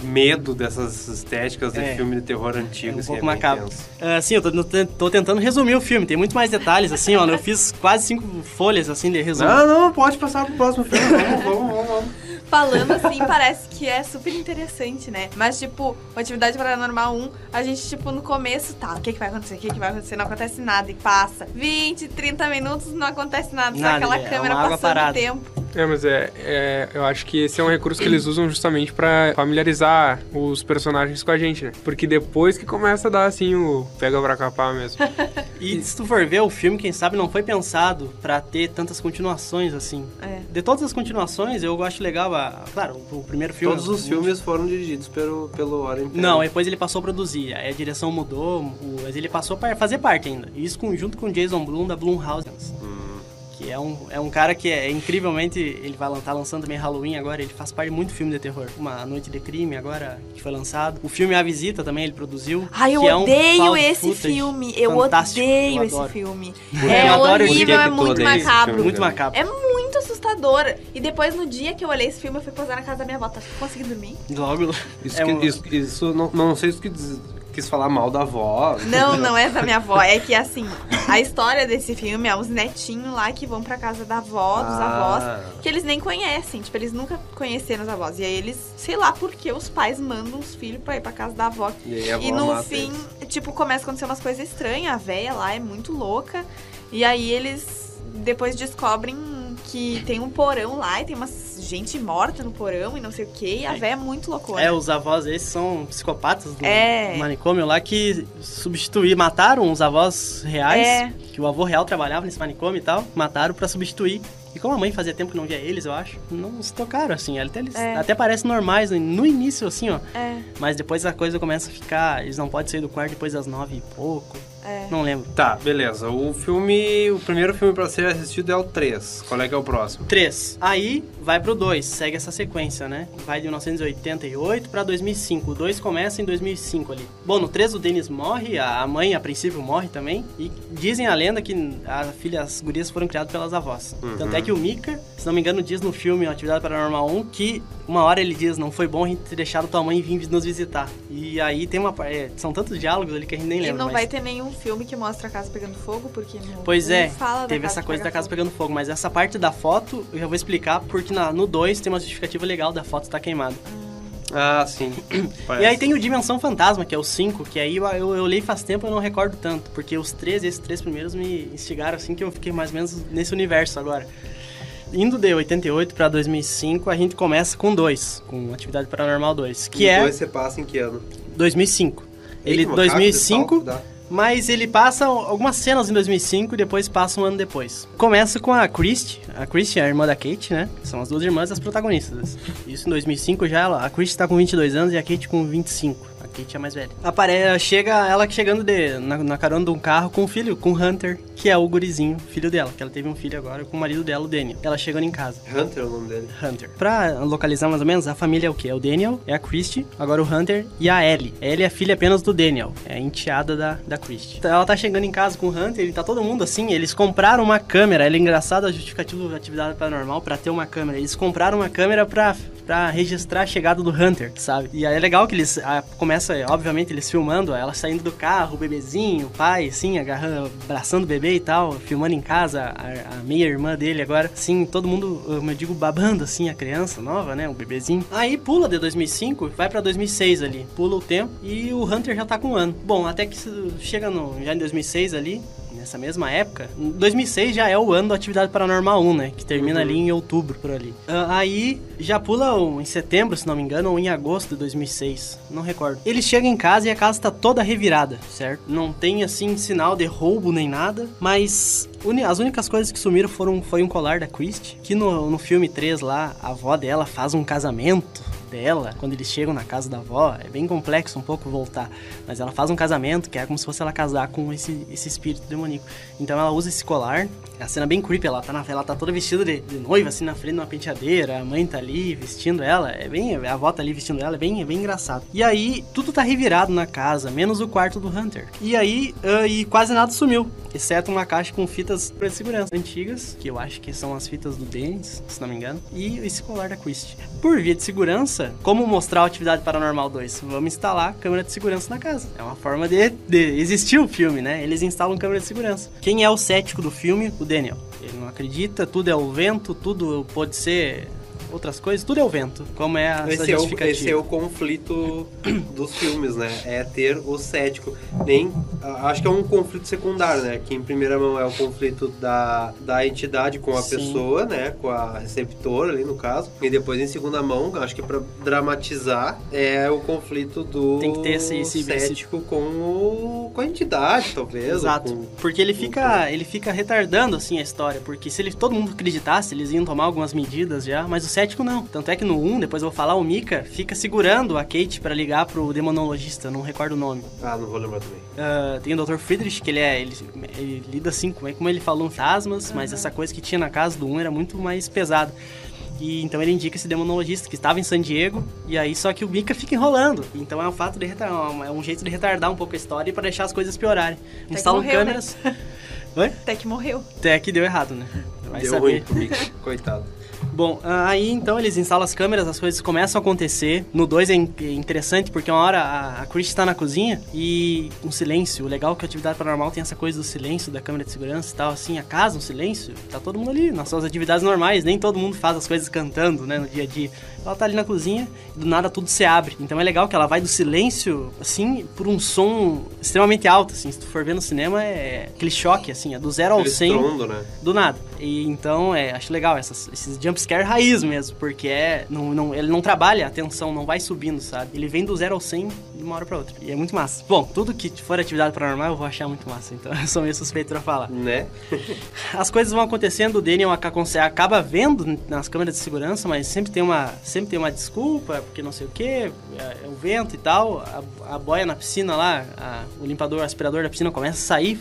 Medo dessas estéticas de é, filme de terror antigo. É um assim, pouco é macabro. Uh, sim, eu tô, tô, tentando resumir o filme, tem muito mais detalhes, assim, ó. Eu fiz quase cinco folhas, assim, de resumo. Não, não, pode passar pro próximo filme. vamos, vamos, vamos, vamos. Falando assim, parece que é super interessante, né? Mas, tipo, Atividade Paranormal 1, a gente, tipo, no começo, tá, o que, que vai acontecer? O que, que vai acontecer? Não acontece nada. E passa 20, 30 minutos, não acontece nada. nada só aquela é câmera passando o tempo. É, mas é, é, eu acho que esse é um recurso que eles usam justamente pra familiarizar os personagens com a gente, né? Porque depois que começa a dar, assim, o pega pra capar mesmo. E se tu for ver, o filme, quem sabe, não foi pensado pra ter tantas continuações, assim. É. De todas as continuações, eu acho legal, a, claro, o primeiro filme... Todos os filmes foram dirigidos pelo, pelo Warren Pell. Não, depois ele passou a produzir, aí a direção mudou, mas ele passou pra fazer parte ainda. Isso com- junto com o Jason Blum da Blumhouse. Que é um, é um cara que é incrivelmente. Ele vai estar lançando também Halloween agora. Ele faz parte de muito filme de terror. Uma Noite de Crime agora, que foi lançado. O filme A Visita também ele produziu. Ai, eu que é um odeio esse filme. Eu fantástico, odeio eu esse filme. Eu É adoro esse horrível, filme. é muito macabro. filme? Muito macabro. É muito assustador. E depois, no dia que eu olhei esse filme, eu fui posar na casa da minha avó. Tá conseguindo dormir? Logo. Isso, é que- um- isso, isso não, não sei se tu quis, quis falar mal da avó. Não, não é da minha avó. É que, assim, a história desse filme é os netinhos lá que vão pra casa da avó, dos avós, Ah. que eles nem conhecem. Tipo, eles nunca conheceram os avós. E aí eles, sei lá por que os pais mandam os filhos pra ir pra casa da avó. E aí avó E no fim, eles. tipo, começa a acontecer umas coisas estranhas. A véia lá é muito louca. E aí eles depois descobrem que tem um porão lá e tem uma gente morta no porão e não sei o que. E a véia é muito loucona. É, os avós esses são psicopatas do É. manicômio lá que substituíram, mataram os avós reais, É. que o avô real trabalhava nesse manicômio e tal, mataram pra substituir. E como a mãe fazia tempo que não via eles, eu acho, não se tocaram, assim. Até, eles, É. até parecem normais no início, assim, ó. É, Mas depois a coisa começa a ficar. Eles não podem sair do quarto depois das nove e pouco. É. Não lembro. Tá, beleza. O filme. O primeiro filme pra ser assistido é o 3. Qual é que é o próximo? 3. Aí vai pro 2, segue essa sequência, né? Vai de 1988 pra 2005. O 2 começa em 2005 ali. Bom, no 3 o Dennis morre, a mãe a princípio morre também. E dizem a lenda que a filha, as gurias foram criadas pelas avós. Uhum. Tanto é que o Mika, se não me engano, diz no filme Atividade Paranormal 1 que uma hora ele diz: Não foi bom a gente ter deixado tua mãe vir nos visitar. E aí tem uma. é, são tantos diálogos ali que a gente nem E lembra. não mas- vai ter nenhum filme que mostra a casa pegando fogo, porque não, Pois é, teve essa coisa da casa fogo. pegando fogo, mas essa parte da foto eu já vou explicar porque na- no 2 tem uma justificativa legal da foto estar queimada. Ah, sim. E aí tem o Dimensão Fantasma, que é o 5, que aí eu, eu, eu li faz tempo e eu não recordo tanto, porque os três, esses três primeiros me instigaram assim que eu fiquei mais ou menos nesse universo agora. Indo de 88 pra 2005, a gente começa com dois, com Atividade Paranormal 2, que E é dois você passa em que ano? 2005. Ele Eita, mas 2005, rápido, dá. Mas ele passa algumas cenas em 2005 e depois passa um ano depois. Começa com a Christie. A Christie é a irmã da Kate, né? São as duas irmãs as protagonistas. Isso em 2005 já ela, a Christie tá com 22 anos e a Kate com 25. A Kate é mais velha. Apare chega ela chegando de, na, na carona de um carro com o filho, com o Hunter, que é o gurizinho, filho dela, que ela teve um filho agora com o marido dela, o Daniel. Ela chegando em casa. Hunter é o nome dele. Hunter. Pra localizar mais ou menos, a família é o quê? É o Daniel, é a Christie, agora o Hunter e a Ellie. A Ellie é filha apenas do Daniel, é a enteada da, da Christie. Então, ela tá chegando em casa com o Hunter e tá todo mundo assim, eles compraram uma câmera, ela é engraçada a justificativa da atividade paranormal pra ter uma câmera. Eles compraram uma câmera pra, pra registrar a chegada do Hunter, sabe? E aí é legal que eles, ah, começa, obviamente, eles filmando, ela saindo do carro, o bebezinho, o pai, assim, agarrando, abraçando o bebê e tal, filmando em casa, a, a meia-irmã dele agora, assim, todo mundo, eu digo, babando, assim, a criança nova, né, o bebezinho. Aí pula de 2005, vai pra 2006 ali, pula o tempo e o Hunter já tá com um ano. Bom, até que chega no, já em 2006 ali, nessa mesma época, 2006 já é o ano da Atividade Paranormal 1, né, que termina ali em outubro, por ali. Ah, aí já pula um, em setembro, se não me engano, ou em agosto de 2006, não recordo. Ele chega em casa e a casa tá toda revirada, certo? Não tem, assim, sinal de roubo nem nada, mas as únicas coisas que sumiram foram, foi um colar da Christie, que no, no filme 3 lá, a avó dela faz um casamento dela, quando eles chegam na casa da avó, é bem complexo um pouco voltar, mas ela faz um casamento que é como se fosse ela casar com esse, esse espírito demoníaco. Então ela usa esse colar, é a cena bem creepy, ela tá, na, ela tá toda vestida de, de noiva, assim, na frente de uma penteadeira, a mãe tá ali vestindo ela, é bem, a avó tá ali vestindo ela, é bem, é bem engraçado. E aí, tudo tá revirado na casa, menos o quarto do Hunter. E aí, ah, e quase nada sumiu, exceto uma caixa com fitas de segurança antigas, que eu acho que são as fitas do Dennis, se não me engano, e esse colar da Christie. Por via de segurança, como mostrar a atividade paranormal 2? Vamos instalar câmera de segurança na casa. É uma forma de, de existir o filme, né? Eles instalam câmera de segurança. Quem é o cético do filme? O Daniel. Ele não acredita, tudo é o vento, tudo pode ser outras coisas, tudo é o vento. Como é a Esse é, o, esse é o conflito dos filmes, né? É ter o cético. Nem acho que é um conflito secundário, né? Que em primeira mão é o conflito da, da entidade com a Sim. pessoa, né? Com a receptora ali, no caso. E depois, em segunda mão, acho que pra dramatizar, é o conflito do Tem que ter esse- esse- cético com, o, com a entidade, talvez. Exato. com- Porque ele com- fica, ele fica retardando assim a história, porque se ele todo mundo acreditasse, eles iam tomar algumas medidas já, mas o cético não. Tanto é que no 1, depois eu vou falar, o Mika fica segurando a Kate pra ligar pro demonologista, não recordo o nome. Ah, não vou lembrar também. Ah, tem o Dr. Friedrich, que ele é. Ele, ele lida assim, como, é, como ele falou, fantasmas, mas essa coisa que tinha na casa do 1 era muito mais pesada. E então ele indica esse demonologista que estava em San Diego, e aí só que o Mika fica enrolando. Então é um fato de retardar, é um jeito de retardar um pouco a história para deixar as coisas piorarem. que Instalam morreu, né? câmeras. Oi? Até que morreu. Até que deu errado, né? Vai Deu saber. ruim comigo, coitado. Bom, aí então eles instalam as câmeras, as coisas começam a acontecer. No 2 é é interessante porque uma hora a, Chris tá na cozinha e um silêncio. O legal é que a atividade paranormal tem essa coisa do silêncio, da câmera de segurança e tal, assim, a casa, um silêncio. Tá todo mundo ali, nas suas atividades normais, nem todo mundo faz as coisas cantando, né, no dia a dia. Ela tá ali na cozinha do nada tudo se abre. Então é legal que ela vai do silêncio, assim, por um som extremamente alto, assim. Se tu for ver no cinema, é aquele choque, assim, é do zero ao Aquele 100 estrondo, né? do nada. E então, é, acho legal essas, esses jumpscare raiz mesmo, porque é, não, não, ele não trabalha a tensão, não vai subindo, sabe? Ele vem do zero ao 100 de uma hora pra outra. E é muito massa. Bom, tudo que for atividade paranormal eu vou achar muito massa, então eu sou meio suspeito pra falar. Né? As coisas vão acontecendo, o Daniel aca- acaba vendo nas câmeras de segurança, mas sempre tem uma, sempre tem uma desculpa, porque não sei o que, é, é o vento e tal. A, a boia na piscina lá, a- o limpador, o aspirador da piscina começa a sair,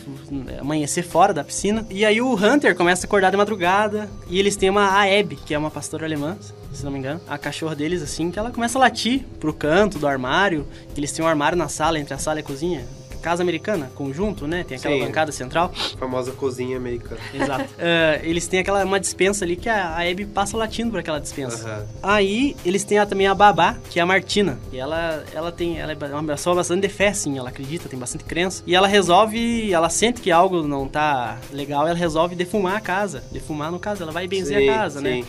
amanhecer fora da piscina. E aí o Hunter começa a acordar de madrugada e eles têm uma Aeb, que é uma pastora alemã, se não me engano, a cachorra deles assim, que ela começa a latir pro canto do armário. Eles têm um armário na sala, entre a sala e a cozinha. Casa americana, conjunto, né? Tem aquela Sim. bancada central. Famosa cozinha americana. Exato. É, eles têm aquela uma dispensa ali que a, a Abby passa latindo por aquela dispensa. Aham. Aí eles têm a- também a babá, que é a Martina. E ela, ela tem. Ela é uma pessoa bastante de fé, assim, ela acredita, tem bastante crença. E ela resolve. Ela sente que algo não tá legal, ela resolve defumar a casa. Defumar no caso, ela vai benzer Sim, a casa, né?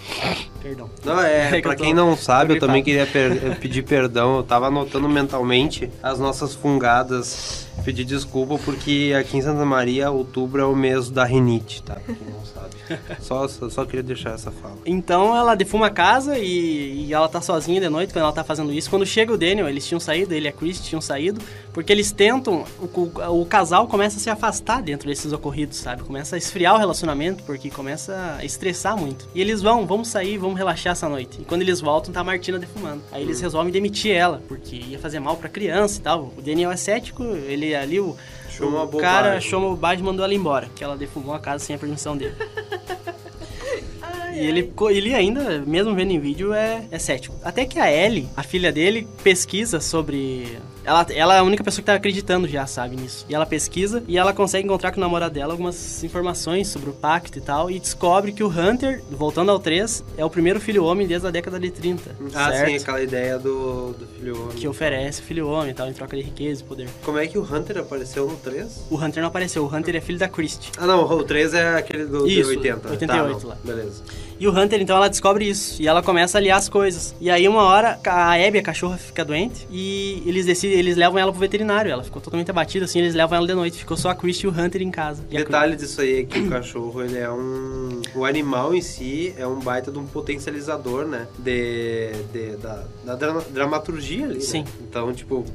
Perdão. Não, é, É que pra tô- quem não sabe, eu também queria per- pedir perdão. Eu tava anotando mentalmente as nossas fungadas. Pedir desculpa porque aqui em Santa Maria, outubro é o mês da rinite, tá? Pra quem não sabe. Só, só, só queria deixar essa fala. Então ela defuma a casa e, e ela tá sozinha de noite quando ela tá fazendo isso. Quando chega o Daniel, eles tinham saído, ele e a Chris tinham saído, porque eles tentam, o, o- o casal começa a se afastar dentro desses ocorridos, sabe? Começa a esfriar o relacionamento, porque começa a estressar muito. E eles vão, vamos sair, vamos relaxar essa noite. E quando eles voltam, tá a Martina defumando. Aí eles resolvem demitir ela, porque ia fazer mal pra criança e tal. O Daniel é cético, ele ali, o, Achou uma o bobagem. cara achou uma bobagem e mandou ela embora, que ela defumou a casa sem a permissão dele. E ele, ele ainda, mesmo vendo em vídeo, é, é cético. Até que a Ellie, a filha dele, pesquisa sobre. Ela, ela é a única pessoa que tá acreditando já, sabe, nisso. E ela pesquisa e ela consegue encontrar com o namorado dela algumas informações sobre o pacto e tal. E descobre que o Hunter, voltando ao 3, é o primeiro filho homem desde a década de 30. Ah, certo? sim, aquela ideia do, do filho homem. Que oferece filho homem e tal, em troca de riqueza e poder. Como é que o Hunter apareceu no 3? O Hunter não apareceu, o Hunter é filho da Christie. Ah, não, o 3 é aquele do, do Isso, 80. 88 tá, lá. Beleza. E o Hunter, então, ela descobre isso. E ela começa a aliar as coisas. E aí, uma hora, a Abby, a cachorra, fica doente. E eles decidem, eles levam ela pro veterinário. Ela ficou totalmente abatida, assim, eles levam ela de noite. Ficou só a Christie e o Hunter em casa. E a Detalhe disso aí é que o cachorro, ele é um... O animal em si é um baita de um potencializador, né? De, de- da, da dra- dramaturgia ali, né? Sim. Então, tipo...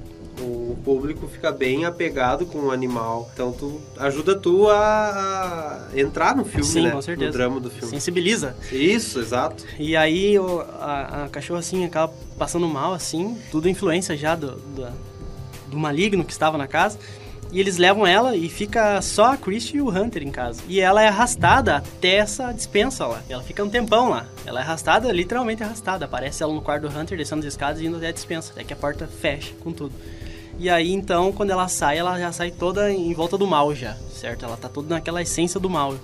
O público fica bem apegado com o animal. Então, tu ajuda tu a, a entrar no filme, Sim, né? com certeza. No drama do filme. Sensibiliza. Isso, exato. E aí, o- a, a cachorra, assim, acaba passando mal, assim. Tudo influência já do, do, do maligno que estava na casa. E eles levam ela e fica só a Christie e o Hunter em casa. E ela é arrastada até essa dispensa lá. Ela fica um tempão lá. Ela é arrastada, literalmente arrastada. Aparece ela no quarto do Hunter, descendo as escadas e indo até a dispensa. Até que a porta fecha com tudo. E aí, então, quando ela sai, ela já sai toda em volta do mal já, certo? Ela tá toda naquela essência do mal.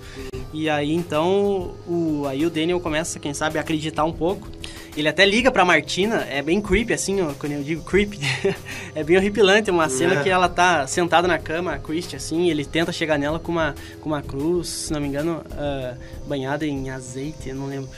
E aí, então, o, aí o Daniel começa, quem sabe, a acreditar um pouco. Ele até liga pra Martina, é bem creepy, assim, ó, quando eu digo creepy. é bem horripilante, uma cena É. que ela tá sentada na cama, a Christie, assim, ele tenta chegar nela com uma, com uma cruz, se não me engano, ah, banhada em azeite, eu não lembro.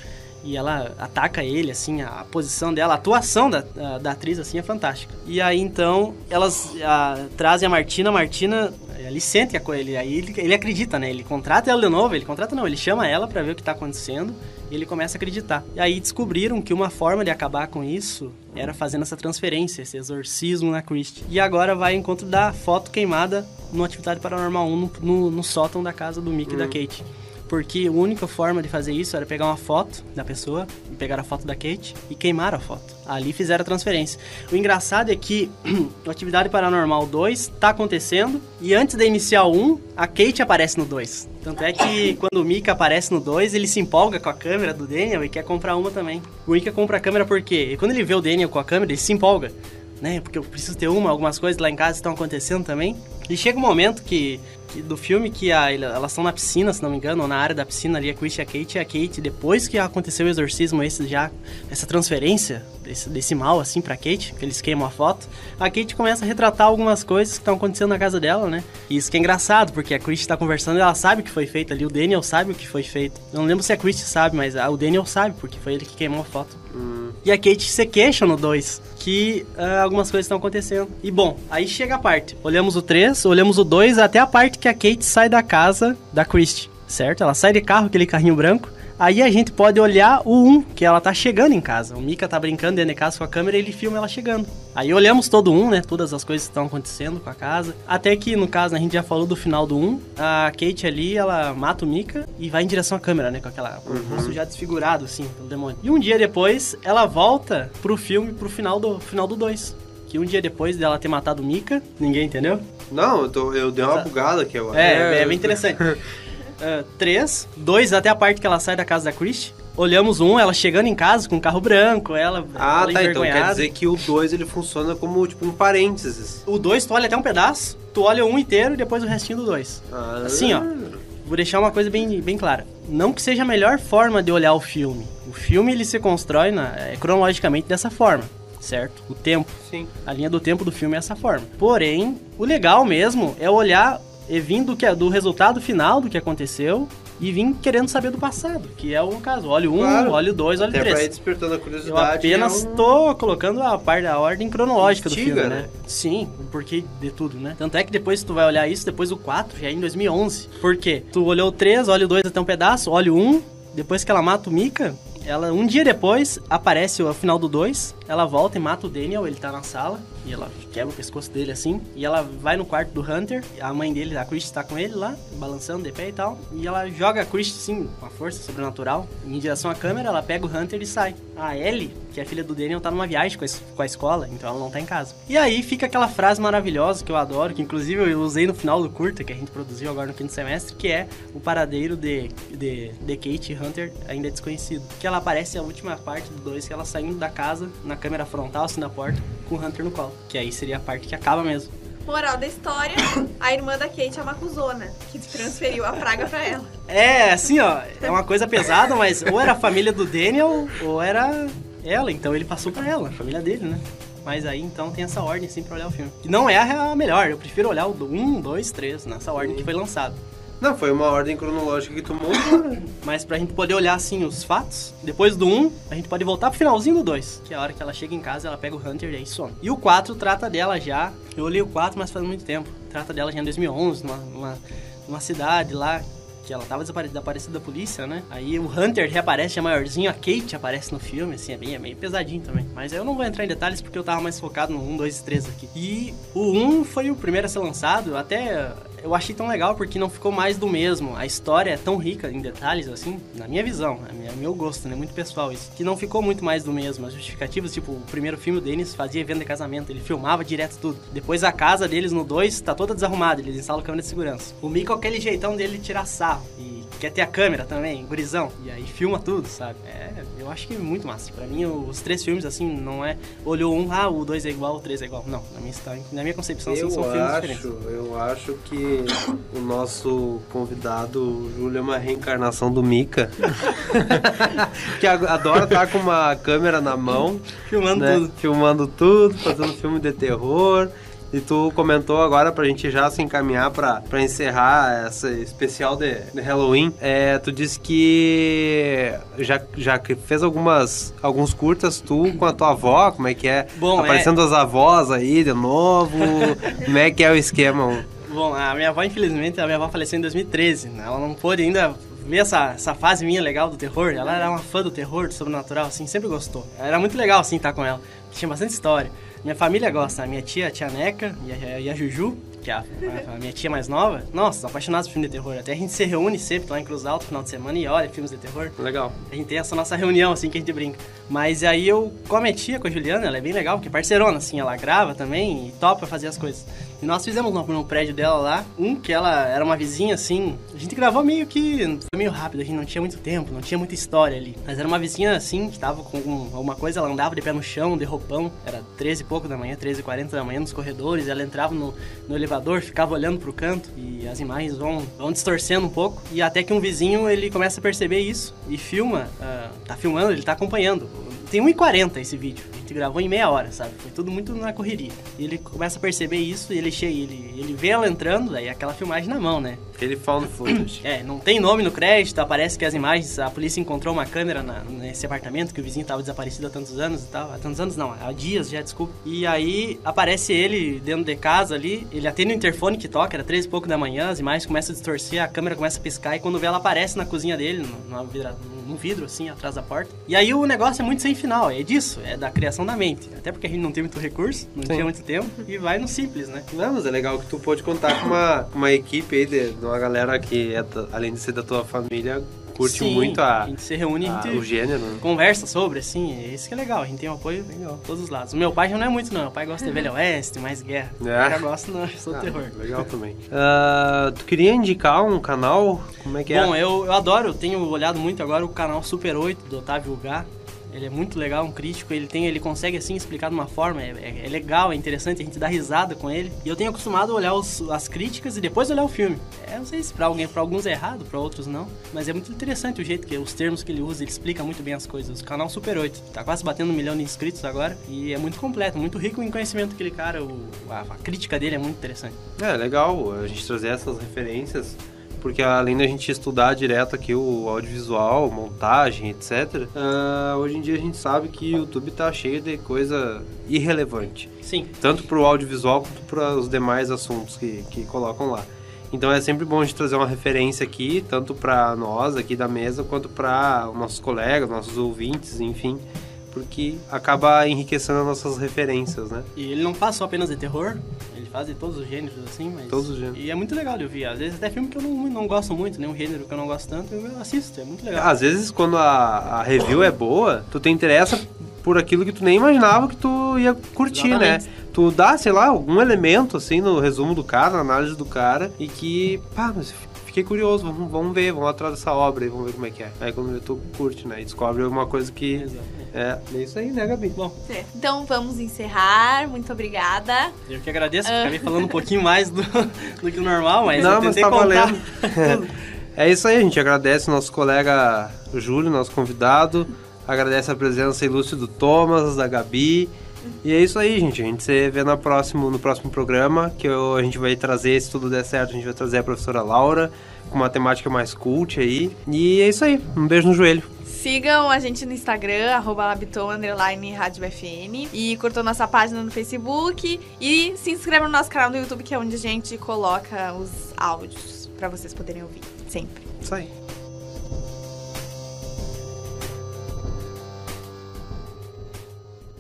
E ela ataca ele, assim, a posição dela, a atuação da, da, da atriz, assim, é fantástica. E aí, então, elas a, trazem a Martina, a Martina, ele sente a ele, aí ele, ele acredita, né? Ele contrata ela de novo, ele contrata não, ele chama ela para ver o que tá acontecendo e ele começa a acreditar. E aí descobriram que uma forma de acabar com isso era fazendo essa transferência, esse exorcismo na Christie. E agora vai ao encontro da foto queimada no Atividade Paranormal 1, no, no, no sótão da casa do Mickey e da Kate porque a única forma de fazer isso era pegar uma foto da pessoa, pegar a foto da Kate e queimar a foto. Ali fizeram a transferência. O engraçado é que o Atividade Paranormal 2 está acontecendo e antes de iniciar o 1, a Kate aparece no 2. Tanto é que quando o Mika aparece no 2, ele se empolga com a câmera do Daniel e quer comprar uma também. O Mika compra a câmera porque quando ele vê o Daniel com a câmera, ele se empolga. Né? Porque eu preciso ter uma, algumas coisas lá em casa estão acontecendo também. E chega um momento que do filme que a, elas estão na piscina, se não me engano, ou na área da piscina ali, a Chris e a Kate. E a Kate, depois que aconteceu o exorcismo, esse já, essa transferência desse, desse mal, assim, pra Kate, que eles queimam a foto, a Kate começa a retratar algumas coisas que estão acontecendo na casa dela, né? E isso que é engraçado, porque a Chris tá conversando ela sabe o que foi feito ali, o Daniel sabe o que foi feito. Eu não lembro se a Chris sabe, mas a, o Daniel sabe, porque foi ele que queimou a foto. Hum. E a Kate se queixa no 2 que uh, algumas coisas estão acontecendo. E bom, aí chega a parte. Olhamos o 3, olhamos o 2, até a parte que a Kate sai da casa da Christie, certo? Ela sai de carro, aquele carrinho branco. Aí a gente pode olhar o 1, que ela tá chegando em casa. O Mika tá brincando dentro de casa com a câmera e ele filma ela chegando. Aí olhamos todo um, né? Todas as coisas que estão acontecendo com a casa. Até que, no caso, a gente já falou do final do 1. A Kate ali, ela mata o Mika e vai em direção à câmera, né? Com aquela uhum. rosto já desfigurado, assim, pelo demônio. E um dia depois, ela volta pro filme, pro final do final do 2 que um dia depois dela ter matado o Mika, ninguém entendeu? Não, eu, tô, eu dei uma bugada aqui agora. É, é, é bem interessante. uh, três, dois até a parte que ela sai da casa da Christie. Olhamos um, ela chegando em casa com um carro branco, ela. Ah, ela tá. Então quer dizer que o 2 ele funciona como tipo um parênteses. O 2 tu olha até um pedaço, tu olha um inteiro e depois o restinho do 2. Ah. Assim, ó. Vou deixar uma coisa bem, bem clara. Não que seja a melhor forma de olhar o filme. O filme ele se constrói na, é, cronologicamente dessa forma certo? O tempo. Sim. A linha do tempo do filme é essa forma. Porém, o legal mesmo é olhar e vindo que é do resultado final do que aconteceu e vim querendo saber do passado, que é o caso. Olha um, claro. olha dois, olha três. Até despertando a curiosidade. Eu apenas é um... tô colocando a parte da ordem cronológica do filme, né? né? Sim, o porquê de tudo, né? Tanto é que depois tu vai olhar isso, depois o 4, já é em 2011. Por quê? Tu olhou o 3, olha o 2 até um pedaço, olha o 1, depois que ela mata o Mika, ela um dia depois aparece o final do 2, ela volta e mata o Daniel, ele tá na sala, e ela quebra o pescoço dele assim, e ela vai no quarto do Hunter, a mãe dele, a Christie, tá com ele lá, balançando de pé e tal, e ela joga a Christie, sim, com a força sobrenatural, em direção à câmera, ela pega o Hunter e sai. A Ellie, que é filha do Daniel, tá numa viagem com a, com a escola, então ela não tá em casa. E aí fica aquela frase maravilhosa que eu adoro, que inclusive eu usei no final do curta, que a gente produziu agora no quinto semestre, que é o paradeiro de, de, de Kate Hunter ainda é desconhecido. Que ela aparece a última parte do 2, que ela saindo da casa, na câmera frontal, assim, na porta, com o Hunter no colo. Que aí seria a parte que acaba mesmo. Moral da história, a irmã da Kate é uma cuzona, que transferiu a praga pra ela. É, assim, ó, é uma coisa pesada, mas ou era a família do Daniel, ou era ela, então ele passou pra ela, a família dele, né? Mas aí então tem essa ordem assim pra olhar o filme. Que não é a melhor, eu prefiro olhar o 1, 2, 3, nessa ordem que foi lançado. Não, foi uma ordem cronológica que né? Mas pra gente poder olhar, assim, os fatos, depois do 1, a gente pode voltar pro finalzinho do 2, que é a hora que ela chega em casa, ela pega o Hunter e aí some. E o 4 trata dela já, eu olhei o 4, mas faz muito tempo, trata dela já em 2011, numa, numa, numa cidade lá, que ela tava desaparecida da polícia, né? Aí o Hunter reaparece já maiorzinho, a Kate aparece no filme, assim, é bem, é meio pesadinho também. Mas eu não vou entrar em detalhes porque eu tava mais focado no 1, 2 e 3 aqui. E o 1 foi o primeiro a ser lançado, até eu achei tão legal porque não ficou mais do mesmo. A história é tão rica em detalhes, assim, na minha visão, é meu gosto, né? Muito pessoal isso. Que não ficou muito mais do mesmo. As justificativas, tipo, o primeiro filme o Denis fazia evento de casamento, ele filmava direto tudo. Depois a casa deles no 2 tá toda desarrumada, eles instalam câmera de segurança. O Mico, aquele jeitão dele tirar sarro. E quer ter a câmera também, gurizão. E aí filma tudo, sabe? É, eu acho que é muito massa. Pra mim, os três filmes, assim, não é. Olhou um, ah, o dois é igual, o três é igual. Não, na minha, na minha concepção, assim, são filmes acho, diferentes. Eu acho que o nosso convidado, o Júlio, é uma reencarnação do Mika. que adora estar com uma câmera na mão. Filmando né? tudo. Filmando tudo, fazendo filme de terror. E tu comentou agora pra gente já se encaminhar pra, pra encerrar essa especial de, de Halloween. É, tu disse que já, já fez algumas alguns curtas tu com a tua avó, como é que é? Bom, Aparecendo as avós aí de novo. como é que é o esquema? Bom, a minha avó, infelizmente, a minha avó faleceu em 2013. né? Ela não pôde ainda ver essa, essa fase minha legal do terror. Ela era uma fã do terror, do sobrenatural, assim, sempre gostou. Era muito legal, assim, estar com ela. Tinha bastante história. Minha família gosta, a minha tia, a tia Neca e a, e a Juju, que é a, a- a minha tia mais nova. Nossa, apaixonados por filme de terror. Até a gente se reúne sempre lá em Cruz Alta, no final de semana, e olha filmes de terror. Legal. A gente tem essa nossa reunião, assim, que a gente brinca. Mas aí eu, com a minha tia, com a Juliana, ela é bem legal, porque é parceirona, assim, ela grava também e topa fazer as coisas. E nós fizemos no, no prédio dela lá, um que ela era uma vizinha, assim, a gente gravou meio que, foi meio rápido, a gente não tinha muito tempo, não tinha muita história ali. Mas era uma vizinha, assim, que tava com algum- alguma coisa, ela andava de pé no chão, de roupão, era 13 e pouco da manhã, 13 e 40 da manhã nos corredores, ela entrava no, no elevador, ficava olhando pro canto e as imagens vão, vão distorcendo um pouco. E até que um vizinho, ele começa a perceber isso e filma, ah, tá filmando, ele tá acompanhando. Tem 1h40 esse vídeo. Gente gravou em meia hora, sabe? Foi tudo muito na correria. E ele começa a perceber isso e ele chega, ele, ele vê ela entrando, daí aquela filmagem na mão, né? Aquele found footage. É, não tem nome no crédito, aparece que as imagens, a polícia encontrou uma câmera na- nesse apartamento que o vizinho estava desaparecido há tantos anos e tal. Há tantos anos não, há dias já, desculpa. E aí aparece ele dentro de casa ali, ele atende o interfone que toca, era três e pouco da manhã, as imagens começam a distorcer, a câmera começa a piscar e quando vê ela aparece na cozinha dele, no, numa vidra- num vidro assim, atrás da porta. E aí o negócio é muito sem final, é disso, é da criação da mente. Até porque a gente não tem muito recurso, não Sim. tinha muito tempo, e vai no simples, né? Não, mas é legal que tu pode contar com uma, uma equipe aí de, de uma galera que, é além de ser da tua família, curte Sim, muito a, a gente se reúne e a a- gente o gênero. né? conversa sobre, assim, é isso que é legal, a gente tem um apoio legal, todos os lados. O meu pai já não é muito, não, meu pai gosta de Velho Oeste, mais guerra. É. Eu já gosto, não, eu sou Ah, terror. Legal também. Ah, tu queria indicar um canal? Como é que Bom, é? eu, eu adoro, eu tenho olhado muito agora o canal Super 8 do Otávio Gá. Ele é muito legal, um crítico, ele tem, ele consegue assim explicar de uma forma, é, é- é legal, é interessante, a gente dá risada com ele. E eu tenho acostumado a olhar os- as críticas e depois olhar o filme. É, não sei se pra alguém, para alguns é errado, pra outros não, mas é muito interessante o jeito que os termos que ele usa, ele explica muito bem as coisas. O canal Super 8 tá quase batendo um milhão de inscritos agora e é muito completo, muito rico em conhecimento aquele cara, o- a, a crítica dele é muito interessante. É, legal a gente trazer essas referências, porque além da gente estudar direto aqui o audiovisual, montagem, etc., ah, hoje em dia a gente sabe que o YouTube tá cheio de coisa irrelevante. Sim, tanto para o audiovisual quanto para os demais assuntos que, que colocam lá. Então é sempre bom a gente trazer uma referência aqui, tanto para nós aqui da mesa, quanto para os nossos colegas, nossos ouvintes, enfim, porque acaba enriquecendo as nossas referências, né? E ele não faz só apenas de terror, ele faz de todos os gêneros, assim, mas... Todos os gêneros. E é muito legal de ouvir. Às vezes até filme que eu não, não gosto muito, nenhum gênero que eu não gosto tanto, eu assisto, é muito legal. Às vezes, quando a, a review é boa, tu te interessa por aquilo que tu nem imaginava que tu ia curtir, Exatamente. né? Tu dá, sei lá, algum elemento, assim, no resumo do cara, na análise do cara, e que, pá, mas fiquei curioso, vamos, vamos ver, vamos atrás dessa obra aí, vamos ver como é que é. Aí quando tu curte, né? E descobre alguma coisa que. Exatamente. É, é isso aí, né, Gabi? Bom, Certo. Então vamos encerrar. Muito obrigada. eu que agradeço, acabei falando um pouquinho mais do, do que o normal, mas Não, eu mas tá contar valendo. É isso aí, a gente agradece o nosso colega Júlio, nosso convidado. Agradece a presença ilustre do Thomas, da Gabi. E é isso aí, gente. A gente se vê no próximo, no próximo programa, que eu- a gente vai trazer, se tudo der certo, a gente vai trazer a professora Laura, com uma temática mais cult aí. E é isso aí. Um beijo no joelho. Sigam a gente no Instagram, arroba Labiton, underline Rádio FN. E curtam nossa página no Facebook. E se inscrevam no nosso canal no YouTube, que é onde a gente coloca os áudios pra vocês poderem ouvir. Sempre. Isso aí.